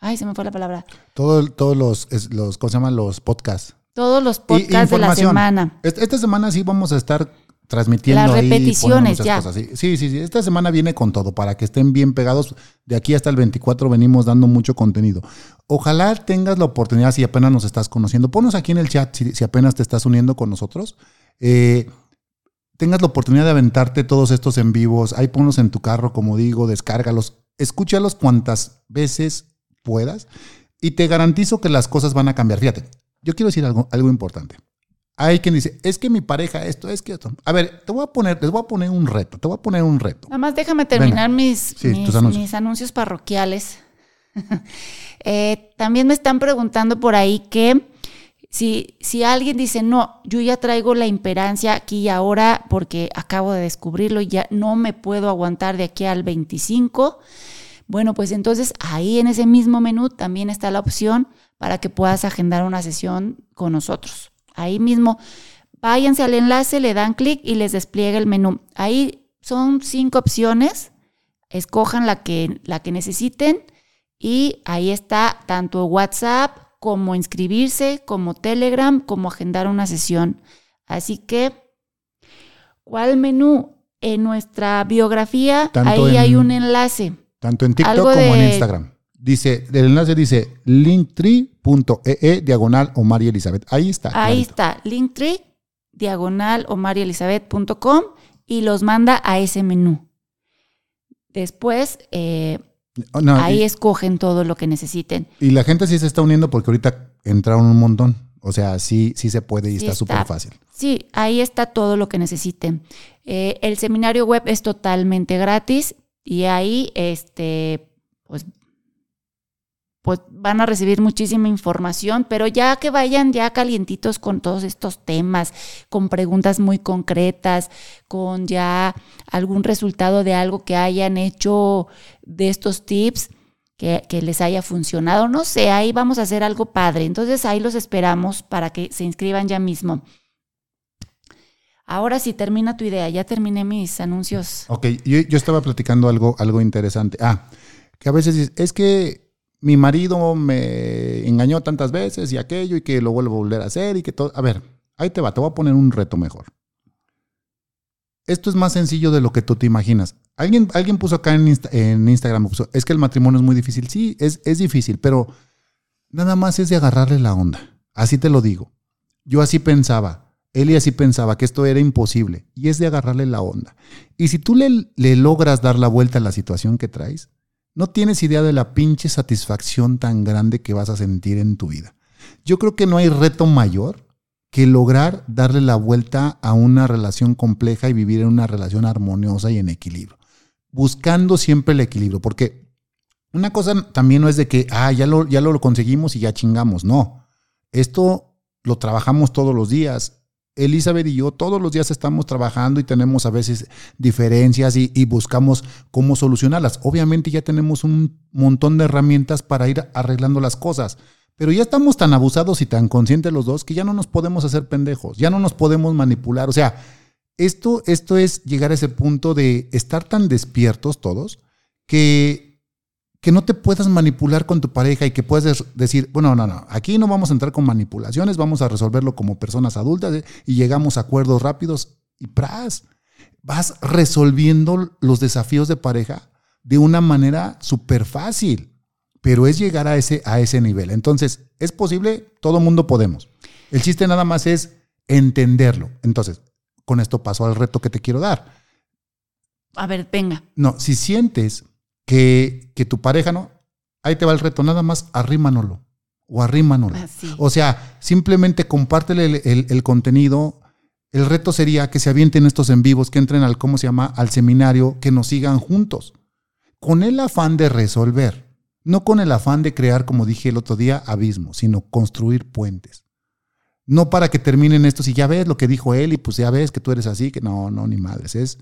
ay, se me fue la palabra, Todo- todos los, los, ¿cómo se llaman? Los podcasts. todos los podcasts de la semana. Est- Esta semana sí vamos a estar transmitiendo Las ahí, repeticiones, muchas ya. cosas. Sí, sí, sí, sí. Esta semana viene con todo para que estén bien pegados. De aquí hasta el 24 venimos dando mucho contenido. Ojalá tengas la oportunidad, si apenas nos estás conociendo, ponos aquí en el chat si, si apenas te estás uniendo con nosotros. eh, tengas la oportunidad de aventarte todos estos en vivos. Ahí ponlos en tu carro, como digo, descárgalos, escúchalos cuantas veces puedas y te garantizo que las cosas van a cambiar. Fíjate, yo quiero decir algo, algo importante. Hay quien dice, es que mi pareja esto, es que esto. A ver, te voy a poner, les voy a poner un reto, te voy a poner un reto. Nada más déjame terminar mis, Sí, mis, tus anuncios. mis anuncios parroquiales. Eh, también me están preguntando por ahí que si, si alguien dice, no, yo ya traigo la imperancia aquí y ahora porque acabo de descubrirlo y ya no me puedo aguantar de aquí al 25, bueno, pues entonces ahí en ese mismo menú también está la opción para que puedas agendar una sesión con nosotros. Ahí mismo, váyanse al enlace, le dan clic y les despliega el menú. Ahí son cinco opciones, escojan la que, la que necesiten y ahí está tanto WhatsApp como inscribirse, como Telegram, como agendar una sesión. Así que, ¿cuál menú? En nuestra biografía, Tanto ahí en- hay un enlace. Tanto en TikTok Algo como en Instagram. Dice, el enlace dice linktree.ee diagonal Omar y Elizabeth. Ahí está. Ahí clarito. está, linktree, diagonal omarielizabeth.com y los manda a ese menú. Después, eh, no, ahí y, escogen todo lo que necesiten. y la gente sí se está uniendo porque ahorita entraron un montón. O sea, sí, sí se puede y Sí está. súper fácil. Sí, ahí está todo lo que necesiten. Eh, el seminario web es totalmente gratis y ahí, este, pues, pues van a recibir muchísima información, pero ya que vayan ya calientitos con todos estos temas, con preguntas muy concretas, con ya algún resultado de algo que hayan hecho de estos tips, que, les haya funcionado, no sé, ahí vamos a hacer algo padre. Entonces ahí los esperamos para que se inscriban ya mismo. Ahora sí, termina tu idea. Ya terminé mis anuncios. Ok, yo, yo estaba platicando algo, algo interesante. Ah, que a veces es que mi marido me engañó tantas veces y aquello y que lo vuelvo a volver a hacer y que todo. A ver, ahí te va, te voy a poner un reto mejor. Esto es más sencillo de lo que tú te imaginas. Alguien, alguien puso acá en, en Instagram, es que el matrimonio es muy difícil. Sí, es, es difícil, pero nada más es de agarrarle la onda. Así te lo digo. Yo así pensaba. Eli así pensaba que esto era imposible y es de agarrarle la onda. Y si tú le, le logras dar la vuelta a la situación que traes, no tienes idea de la pinche satisfacción tan grande que vas a sentir en tu vida. Yo creo que no hay reto mayor que lograr darle la vuelta a una relación compleja y vivir en una relación armoniosa y en equilibrio. Buscando siempre el equilibrio, porque una cosa también no es de que, ah, ya lo, ya lo conseguimos y ya chingamos. No, esto lo trabajamos todos los días Elizabeth y yo todos los días estamos trabajando y tenemos a veces diferencias y, buscamos cómo solucionarlas. Obviamente ya tenemos un montón de herramientas para ir arreglando las cosas, pero ya estamos tan abusados y tan conscientes los dos que ya no nos podemos hacer pendejos, ya no nos podemos manipular. O sea, esto, esto es llegar a ese punto de estar tan despiertos todos que que no te puedas manipular con tu pareja y que puedas decir, bueno, no, no, aquí no vamos a entrar con manipulaciones, vamos a resolverlo como personas adultas ¿eh? y llegamos a acuerdos rápidos y pras, vas resolviendo los desafíos de pareja de una manera súper fácil, pero es llegar a ese, a ese nivel. Entonces, ¿es posible? Todo mundo podemos. El chiste nada más es entenderlo. Entonces, con esto paso al reto que te quiero dar. A ver, venga. No, si sientes que, que tu pareja, ¿no? Ahí te va el reto, nada más arrímanolo o arrímanolo. Ah, o sea, simplemente compártele el, contenido. El reto sería que se avienten estos en vivos, que entren al, ¿cómo se llama? Al seminario, que nos sigan juntos. Con el afán de resolver, no con el afán de crear, como dije el otro día, abismos, sino construir puentes. No para que terminen estos y ya ves lo que dijo él y pues ya ves que tú eres así, que no, no, ni madres. Es,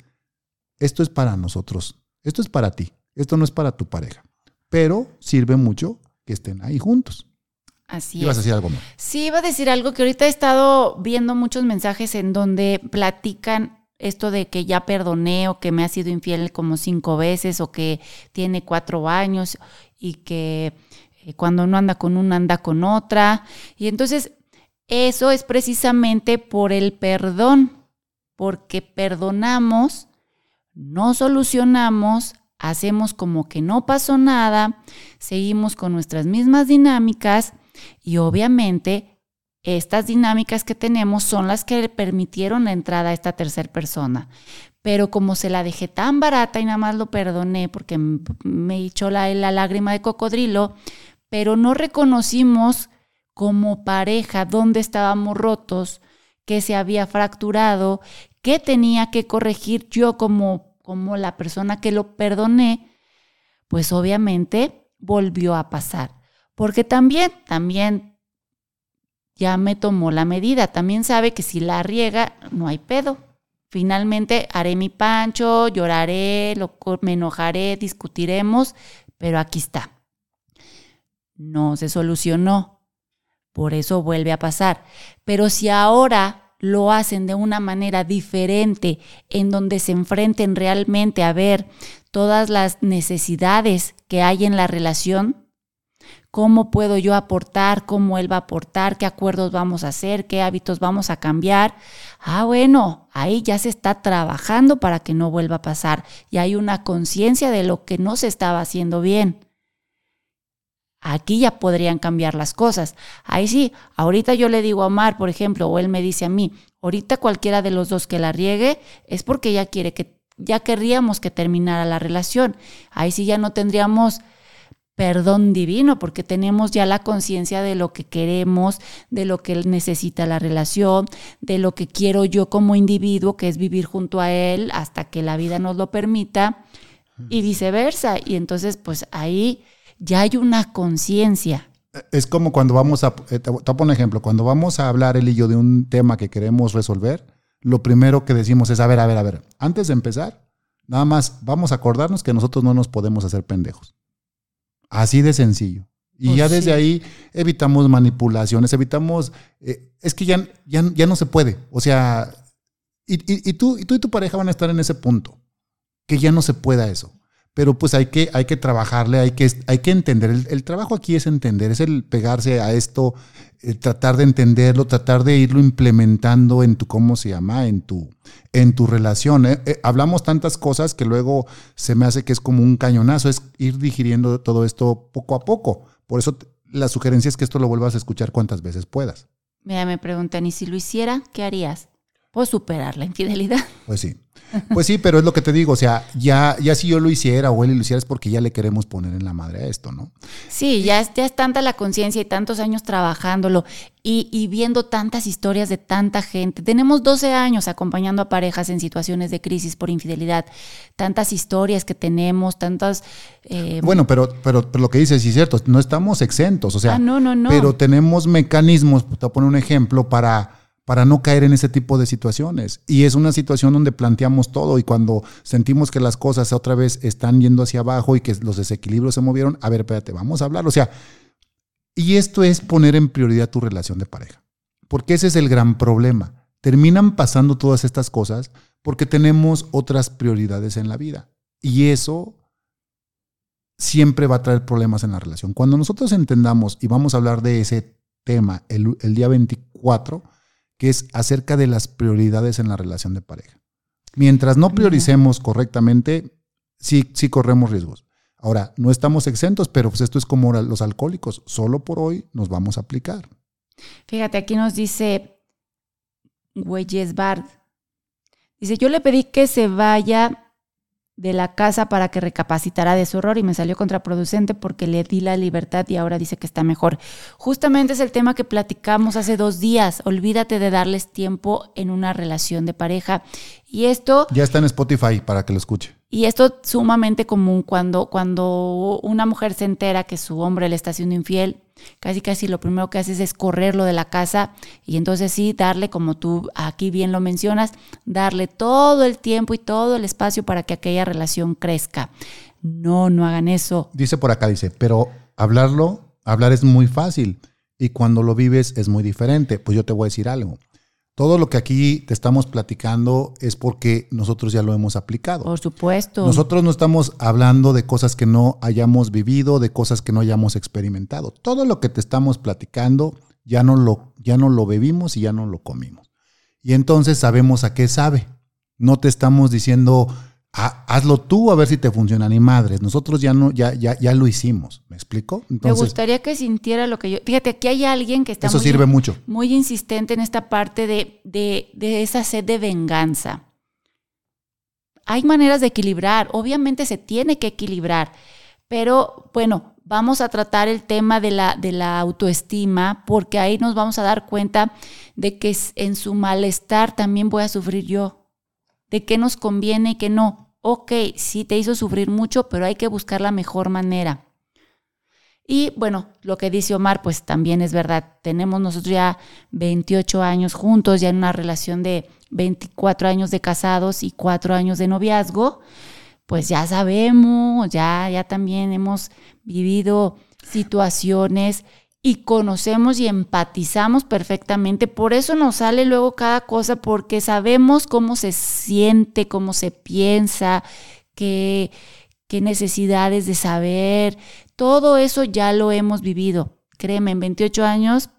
esto es para nosotros, esto es para ti. Esto no es para tu pareja, pero sirve mucho que estén ahí juntos. Así ¿Ibas a decir algo más? Sí, iba a decir algo que ahorita he estado viendo muchos mensajes en donde platican esto de que ya perdoné o que me ha sido infiel como cinco veces o que tiene cuatro años y que eh, cuando no anda con una anda con otra. Y entonces eso es precisamente por el perdón, porque perdonamos, no solucionamos, hacemos como que no pasó nada, seguimos con nuestras mismas dinámicas y obviamente estas dinámicas que tenemos son las que le permitieron la entrada a esta tercera persona. Pero como se la dejé tan barata y nada más lo perdoné porque me echó la, lágrima de cocodrilo, pero no reconocimos como pareja dónde estábamos rotos, qué se había fracturado, qué tenía que corregir yo como como la persona que lo perdoné, pues obviamente volvió a pasar. Porque también, también ya me tomó la medida. También sabe que si la riega, no hay pedo. Finalmente haré mi pancho, lloraré, me enojaré, discutiremos, pero aquí está. No se solucionó. Por eso vuelve a pasar. Pero si ahora lo hacen de una manera diferente, en donde se enfrenten realmente a ver todas las necesidades que hay en la relación, cómo puedo yo aportar, cómo él va a aportar, qué acuerdos vamos a hacer, qué hábitos vamos a cambiar. Ah, bueno, ahí ya se está trabajando para que no vuelva a pasar. Y hay una conciencia de lo que no se estaba haciendo bien. Aquí ya podrían cambiar las cosas. Ahí sí, ahorita yo le digo a Omar, por ejemplo, o él me dice a mí, ahorita cualquiera de los dos que la riegue es porque ya quiere que, ya querríamos que terminara la relación. Ahí sí ya no tendríamos perdón divino, porque tenemos ya la conciencia de lo que queremos, de lo que él necesita la relación, de lo que quiero yo como individuo, que es vivir junto a él hasta que la vida nos lo permita, y viceversa. Y entonces, pues ahí ya hay una conciencia. Es como cuando vamos a, eh, te voy a poner un ejemplo, cuando vamos a hablar él y yo de un tema que queremos resolver, lo primero que decimos es, a ver, a ver, a ver, antes de empezar, nada más vamos a acordarnos que nosotros no nos podemos hacer pendejos. Así de sencillo. Y pues ya desde ahí evitamos manipulaciones, evitamos, eh, es que ya, ya, ya, no se puede. O sea, y, y, tú, y tú y tu pareja van a estar en ese punto, que ya no se pueda eso pero pues hay que, hay que trabajarle, hay que, hay que entender. El, trabajo aquí es entender, es el pegarse a esto, eh, tratar de entenderlo, tratar de irlo implementando en tu, ¿cómo se llama? En tu, en tu relación. ¿eh? Eh, hablamos tantas cosas que luego se me hace que es como un cañonazo, es ir digiriendo todo esto poco a poco. Por eso la sugerencia es que esto lo vuelvas a escuchar cuantas veces puedas. Mira, me preguntan, ¿y si lo hiciera, qué harías? Puedo superar la infidelidad. Pues sí. Pues sí, pero es lo que te digo, o sea, ya, ya si yo lo hiciera o él lo hiciera es porque ya le queremos poner en la madre a esto, ¿no? Sí, ya es, ya es tanta la conciencia y tantos años trabajándolo y, y, viendo tantas historias de tanta gente. Tenemos 12 años acompañando a parejas en situaciones de crisis por infidelidad, tantas historias que tenemos, tantas... Eh, bueno, pero, pero, pero, lo que dices sí es cierto, no estamos exentos, o sea, ah, no, no, no. pero tenemos mecanismos, te voy a poner un ejemplo, para para no caer en ese tipo de situaciones. Y es una situación donde planteamos todo y cuando sentimos que las cosas otra vez están yendo hacia abajo y que los desequilibrios se movieron, a ver, espérate, vamos a hablar. O sea, y esto es poner en prioridad tu relación de pareja. Porque ese es el gran problema. Terminan pasando todas estas cosas porque tenemos otras prioridades en la vida. Y eso siempre va a traer problemas en la relación. Cuando nosotros entendamos, y vamos a hablar de ese tema el, el día 24, que es acerca de las prioridades en la relación de pareja. Mientras no prioricemos correctamente, sí, sí corremos riesgos. Ahora, no estamos exentos, pero pues esto es como los alcohólicos. Solo por hoy nos vamos a aplicar. Fíjate, aquí nos dice Güeyes Bard. Dice, yo le pedí que se vaya de la casa para que recapacitara de su error y me salió contraproducente porque le di la libertad y ahora dice que está mejor. Justamente es el tema que platicamos hace dos días. Olvídate de darles tiempo en una relación de pareja. Y esto... Ya está en Spotify para que lo escuche. Y esto es sumamente común cuando, cuando una mujer se entera que su hombre le está siendo infiel, casi casi lo primero que haces es correrlo de la casa y entonces sí, darle, como tú aquí bien lo mencionas, darle todo el tiempo y todo el espacio para que aquella relación crezca. No, no hagan eso. Dice por acá, dice, pero hablarlo, hablar es muy fácil y cuando lo vives es muy diferente. Pues yo te voy a decir algo. Todo lo que aquí te estamos platicando es porque nosotros ya lo hemos aplicado. Por supuesto. Nosotros no estamos hablando de cosas que no hayamos vivido, de cosas que no hayamos experimentado. Todo lo que te estamos platicando ya no lo, ya no lo bebimos y ya no lo comimos. Y entonces sabemos a qué sabe. No te estamos diciendo, hazlo tú a ver si te funciona, ni madres. Nosotros ya no, ya, ya, ya lo hicimos. ¿Me explico? Me gustaría que sintiera lo que yo. Fíjate, aquí hay alguien que está eso muy, sirve mucho. muy insistente en esta parte de, de, de esa sed de venganza. Hay maneras de equilibrar, obviamente se tiene que equilibrar, pero bueno, vamos a tratar el tema de la, de la autoestima, porque ahí nos vamos a dar cuenta de que en su malestar también voy a sufrir yo, de qué nos conviene y qué no ok, sí te hizo sufrir mucho, pero hay que buscar la mejor manera. Y bueno, lo que dice Omar, pues también es verdad. Tenemos nosotros ya 28 años juntos, ya en una relación de 24 años de casados y 4 años de noviazgo. Pues ya sabemos, ya, ya también hemos vivido situaciones y conocemos y empatizamos perfectamente. Por eso nos sale luego cada cosa, porque sabemos cómo se siente, cómo se piensa, qué, qué necesidades de saber. Todo eso ya lo hemos vivido. Créeme, en 28 años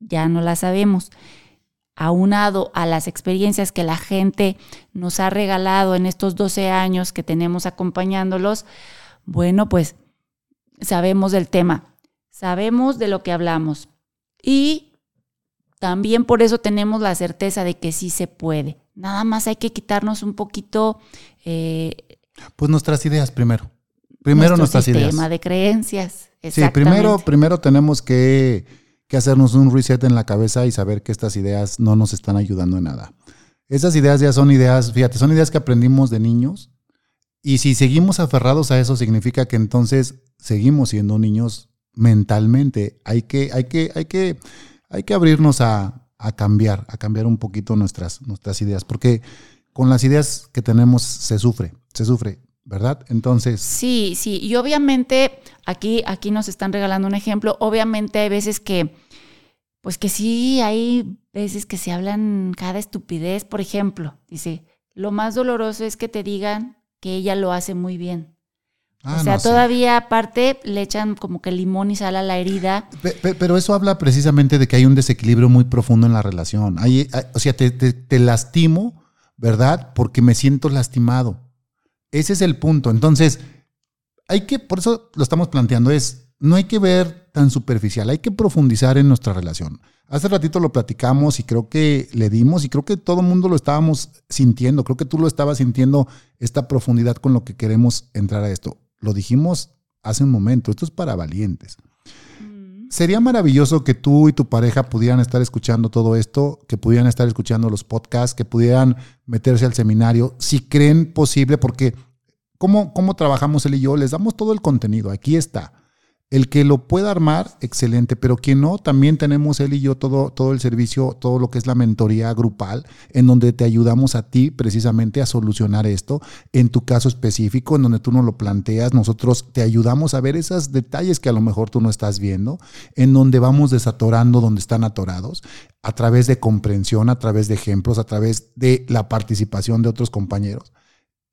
ya no la sabemos. Aunado a las experiencias que la gente nos ha regalado en estos 12 años que tenemos acompañándolos, bueno, pues sabemos del tema sabemos de lo que hablamos y también por eso tenemos la certeza de que sí se puede. Nada más hay que quitarnos un poquito... Eh, pues nuestras ideas primero. Primero nuestras ideas. Sistema de creencias. Sí, primero, primero tenemos que, que hacernos un reset en la cabeza y saber que estas ideas no nos están ayudando en nada. Esas ideas ya son ideas, fíjate, son ideas que aprendimos de niños y si seguimos aferrados a eso significa que entonces seguimos siendo niños mentalmente. Hay que, hay que, hay que, hay que abrirnos a, cambiar, a cambiar un poquito nuestras, nuestras ideas, porque con las ideas que tenemos se sufre, se sufre. ¿verdad? Entonces. Sí, sí, y obviamente aquí, aquí nos están regalando un ejemplo. Obviamente hay veces que, pues que sí, hay veces que se hablan cada estupidez. Por ejemplo, dice, lo más doloroso es que te digan que ella lo hace muy bien. Ah, o sea, todavía aparte le echan como que limón y sal a la herida. Pero eso habla precisamente de que hay un desequilibrio muy profundo en la relación. o sea, te, lastimo, ¿verdad? Porque me siento lastimado. Ese es el punto. Entonces, hay que, por eso lo estamos planteando, es, no hay que ver tan superficial, hay que profundizar en nuestra relación. Hace ratito lo platicamos y creo que le dimos y creo que todo el mundo lo estábamos sintiendo, creo que tú lo estabas sintiendo esta profundidad con lo que queremos entrar a esto lo dijimos hace un momento, esto es para valientes. Mm. Sería maravilloso que tú y tu pareja pudieran estar escuchando todo esto, que pudieran estar escuchando los podcasts, que pudieran meterse al seminario, si creen posible, porque ¿cómo, cómo trabajamos él y yo? Les damos todo el contenido, aquí está. El que lo pueda armar, excelente, pero quien no, también tenemos él y yo todo, todo el servicio, todo lo que es la mentoría grupal, en donde te ayudamos a ti precisamente a solucionar esto. En tu caso específico, en donde tú nos lo planteas, nosotros te ayudamos a ver esos detalles que a lo mejor tú no estás viendo, en donde vamos desatorando donde están atorados, a través de comprensión, a través de ejemplos, a través de la participación de otros compañeros.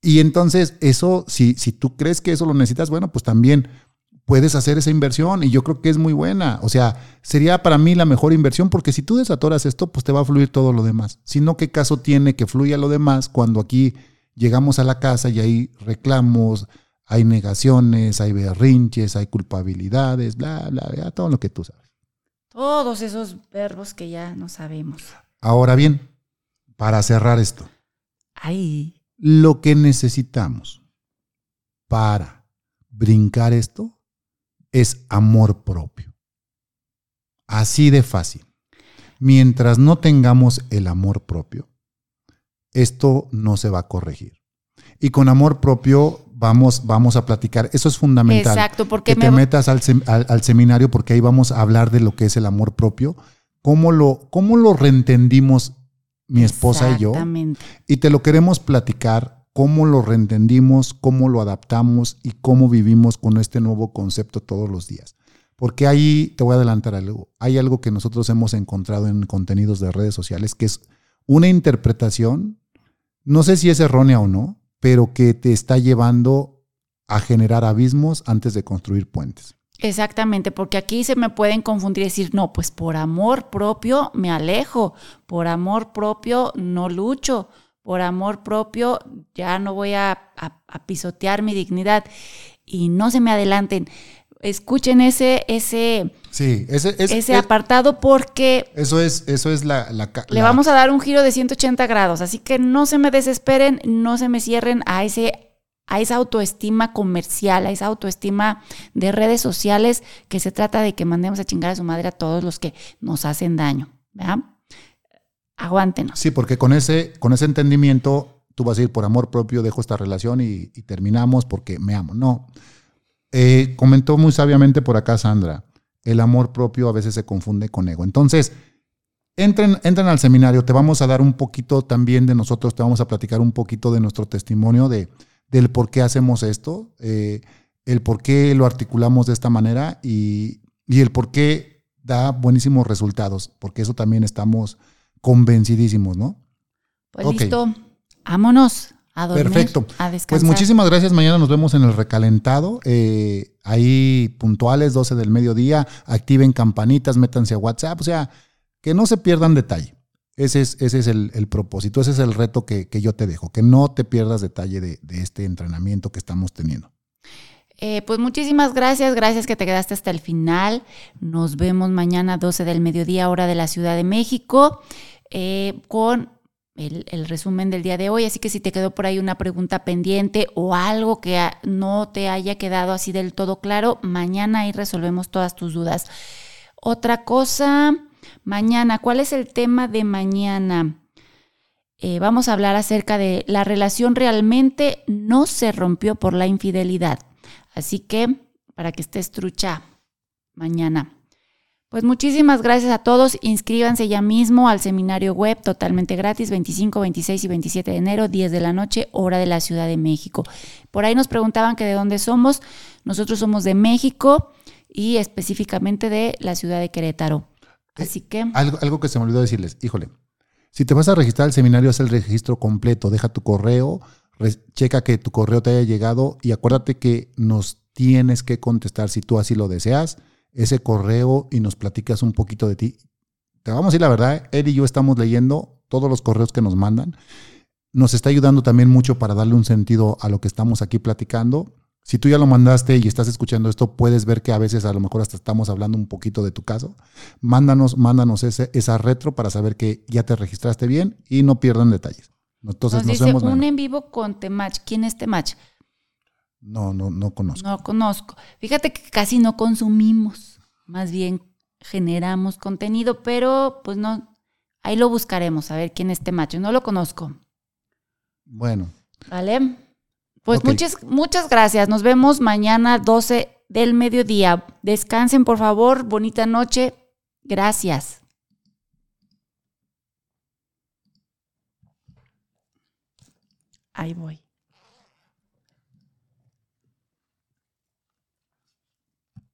Y entonces, eso, si, si tú crees que eso lo necesitas, bueno, pues también puedes hacer esa inversión y yo creo que es muy buena. O sea, sería para mí la mejor inversión porque si tú desatoras esto, pues te va a fluir todo lo demás. Si no, ¿qué caso tiene que fluya lo demás cuando aquí llegamos a la casa y hay reclamos, hay negaciones, hay berrinches, hay culpabilidades, bla, bla, bla, todo lo que tú sabes. Todos esos verbos que ya no sabemos. Ahora bien, para cerrar esto, Ay, lo que necesitamos para brincar esto es amor propio. Así de fácil. Mientras no tengamos el amor propio, esto no se va a corregir. Y con amor propio vamos, vamos a platicar. Eso es fundamental. Exacto, porque que te me- metas al, sem- al- al seminario porque ahí vamos a hablar de lo que es el amor propio, cómo lo, cómo lo reentendimos mi esposa y yo. Exactamente. Y te lo queremos platicar, cómo lo reentendimos, cómo lo adaptamos y cómo vivimos con este nuevo concepto todos los días. Porque ahí te voy a adelantar algo. Hay algo que nosotros hemos encontrado en contenidos de redes sociales que es una interpretación, no sé si es errónea o no, pero que te está llevando a generar abismos antes de construir puentes. Exactamente, porque aquí se me pueden confundir y decir, no, pues por amor propio me alejo, por amor propio no lucho, por amor propio ya no voy a, a- a pisotear mi dignidad. Y no se me adelanten, escuchen ese, ese, Sí, ese, es- ese es- apartado porque eso es, eso es la, le vamos a dar un giro de 180 grados, así que no se me desesperen, no se me cierren a ese a esa autoestima comercial, a esa autoestima de redes sociales que se trata de que mandemos a chingar a su madre a todos los que nos hacen daño, ¿verdad? Aguántenos. Sí, porque con ese, con ese entendimiento tú vas a ir por amor propio, dejo esta relación y, terminamos porque me amo. No. Eh, comentó muy sabiamente por acá Sandra, el amor propio a veces se confunde con ego. Entonces, entren, entren al seminario, te vamos a dar un poquito también de nosotros, te vamos a platicar un poquito de nuestro testimonio, de, del por qué hacemos esto, eh, el por qué lo articulamos de esta manera y, y el por qué da buenísimos resultados, porque eso también estamos convencidísimos, ¿no? Pues listo, vámonos a dormir, Perfecto. a descansar. Pues muchísimas gracias. Mañana nos vemos en el recalentado. eh, ahí puntuales, 12 del mediodía. Activen campanitas, métanse a WhatsApp. O sea, que no se pierdan detalle. Ese es, ese es el, el propósito, ese es el reto que, que yo te dejo, que no te pierdas detalle de, de este entrenamiento que estamos teniendo. Eh, pues muchísimas gracias, gracias que te quedaste hasta el final. Nos vemos mañana 12 del mediodía, hora de la Ciudad de México, eh, con el, resumen del día de hoy. Así que si te quedó por ahí una pregunta pendiente o algo que no te haya quedado así del todo claro, mañana ahí resolvemos todas tus dudas. Otra cosa, mañana, ¿cuál es el tema de mañana? Eh, vamos a hablar acerca de la relación realmente no se rompió por la infidelidad. Así que para que estés trucha mañana. Pues muchísimas gracias a todos. Inscríbanse ya mismo al seminario web totalmente gratis, 25, 26 y 27 de enero, 10 de la noche, hora de la Ciudad de México. Por ahí nos preguntaban que de dónde somos. Nosotros somos de México y específicamente de la ciudad de Querétaro. Así que... Algo, algo que se me olvidó decirles, híjole, si te vas a registrar al seminario, haz el registro completo, deja tu correo, re- checa que tu correo te haya llegado y acuérdate que nos tienes que contestar si tú así lo deseas, ese correo y nos platicas un poquito de ti. Te vamos a decir la verdad, él y yo estamos leyendo todos los correos que nos mandan. Nos está ayudando también mucho para darle un sentido a lo que estamos aquí platicando. Si tú ya lo mandaste y estás escuchando esto, puedes ver que a veces a lo mejor hasta estamos hablando un poquito de tu caso. Mándanos, mándanos ese, esa retro para saber que ya te registraste bien y no pierdan detalles. Entonces nos nos, dice vemos. un mañana. en vivo con Temach. ¿Quién es Temach? No, no, no conozco. No conozco. Fíjate que casi no consumimos, más bien generamos contenido, pero pues no, ahí lo buscaremos, a ver quién es Temacho. No lo conozco, Bueno, ¿vale? Pues muchas, muchas gracias. Nos vemos mañana 12 del mediodía. Descansen, por favor. Bonita noche. Gracias. Ahí voy.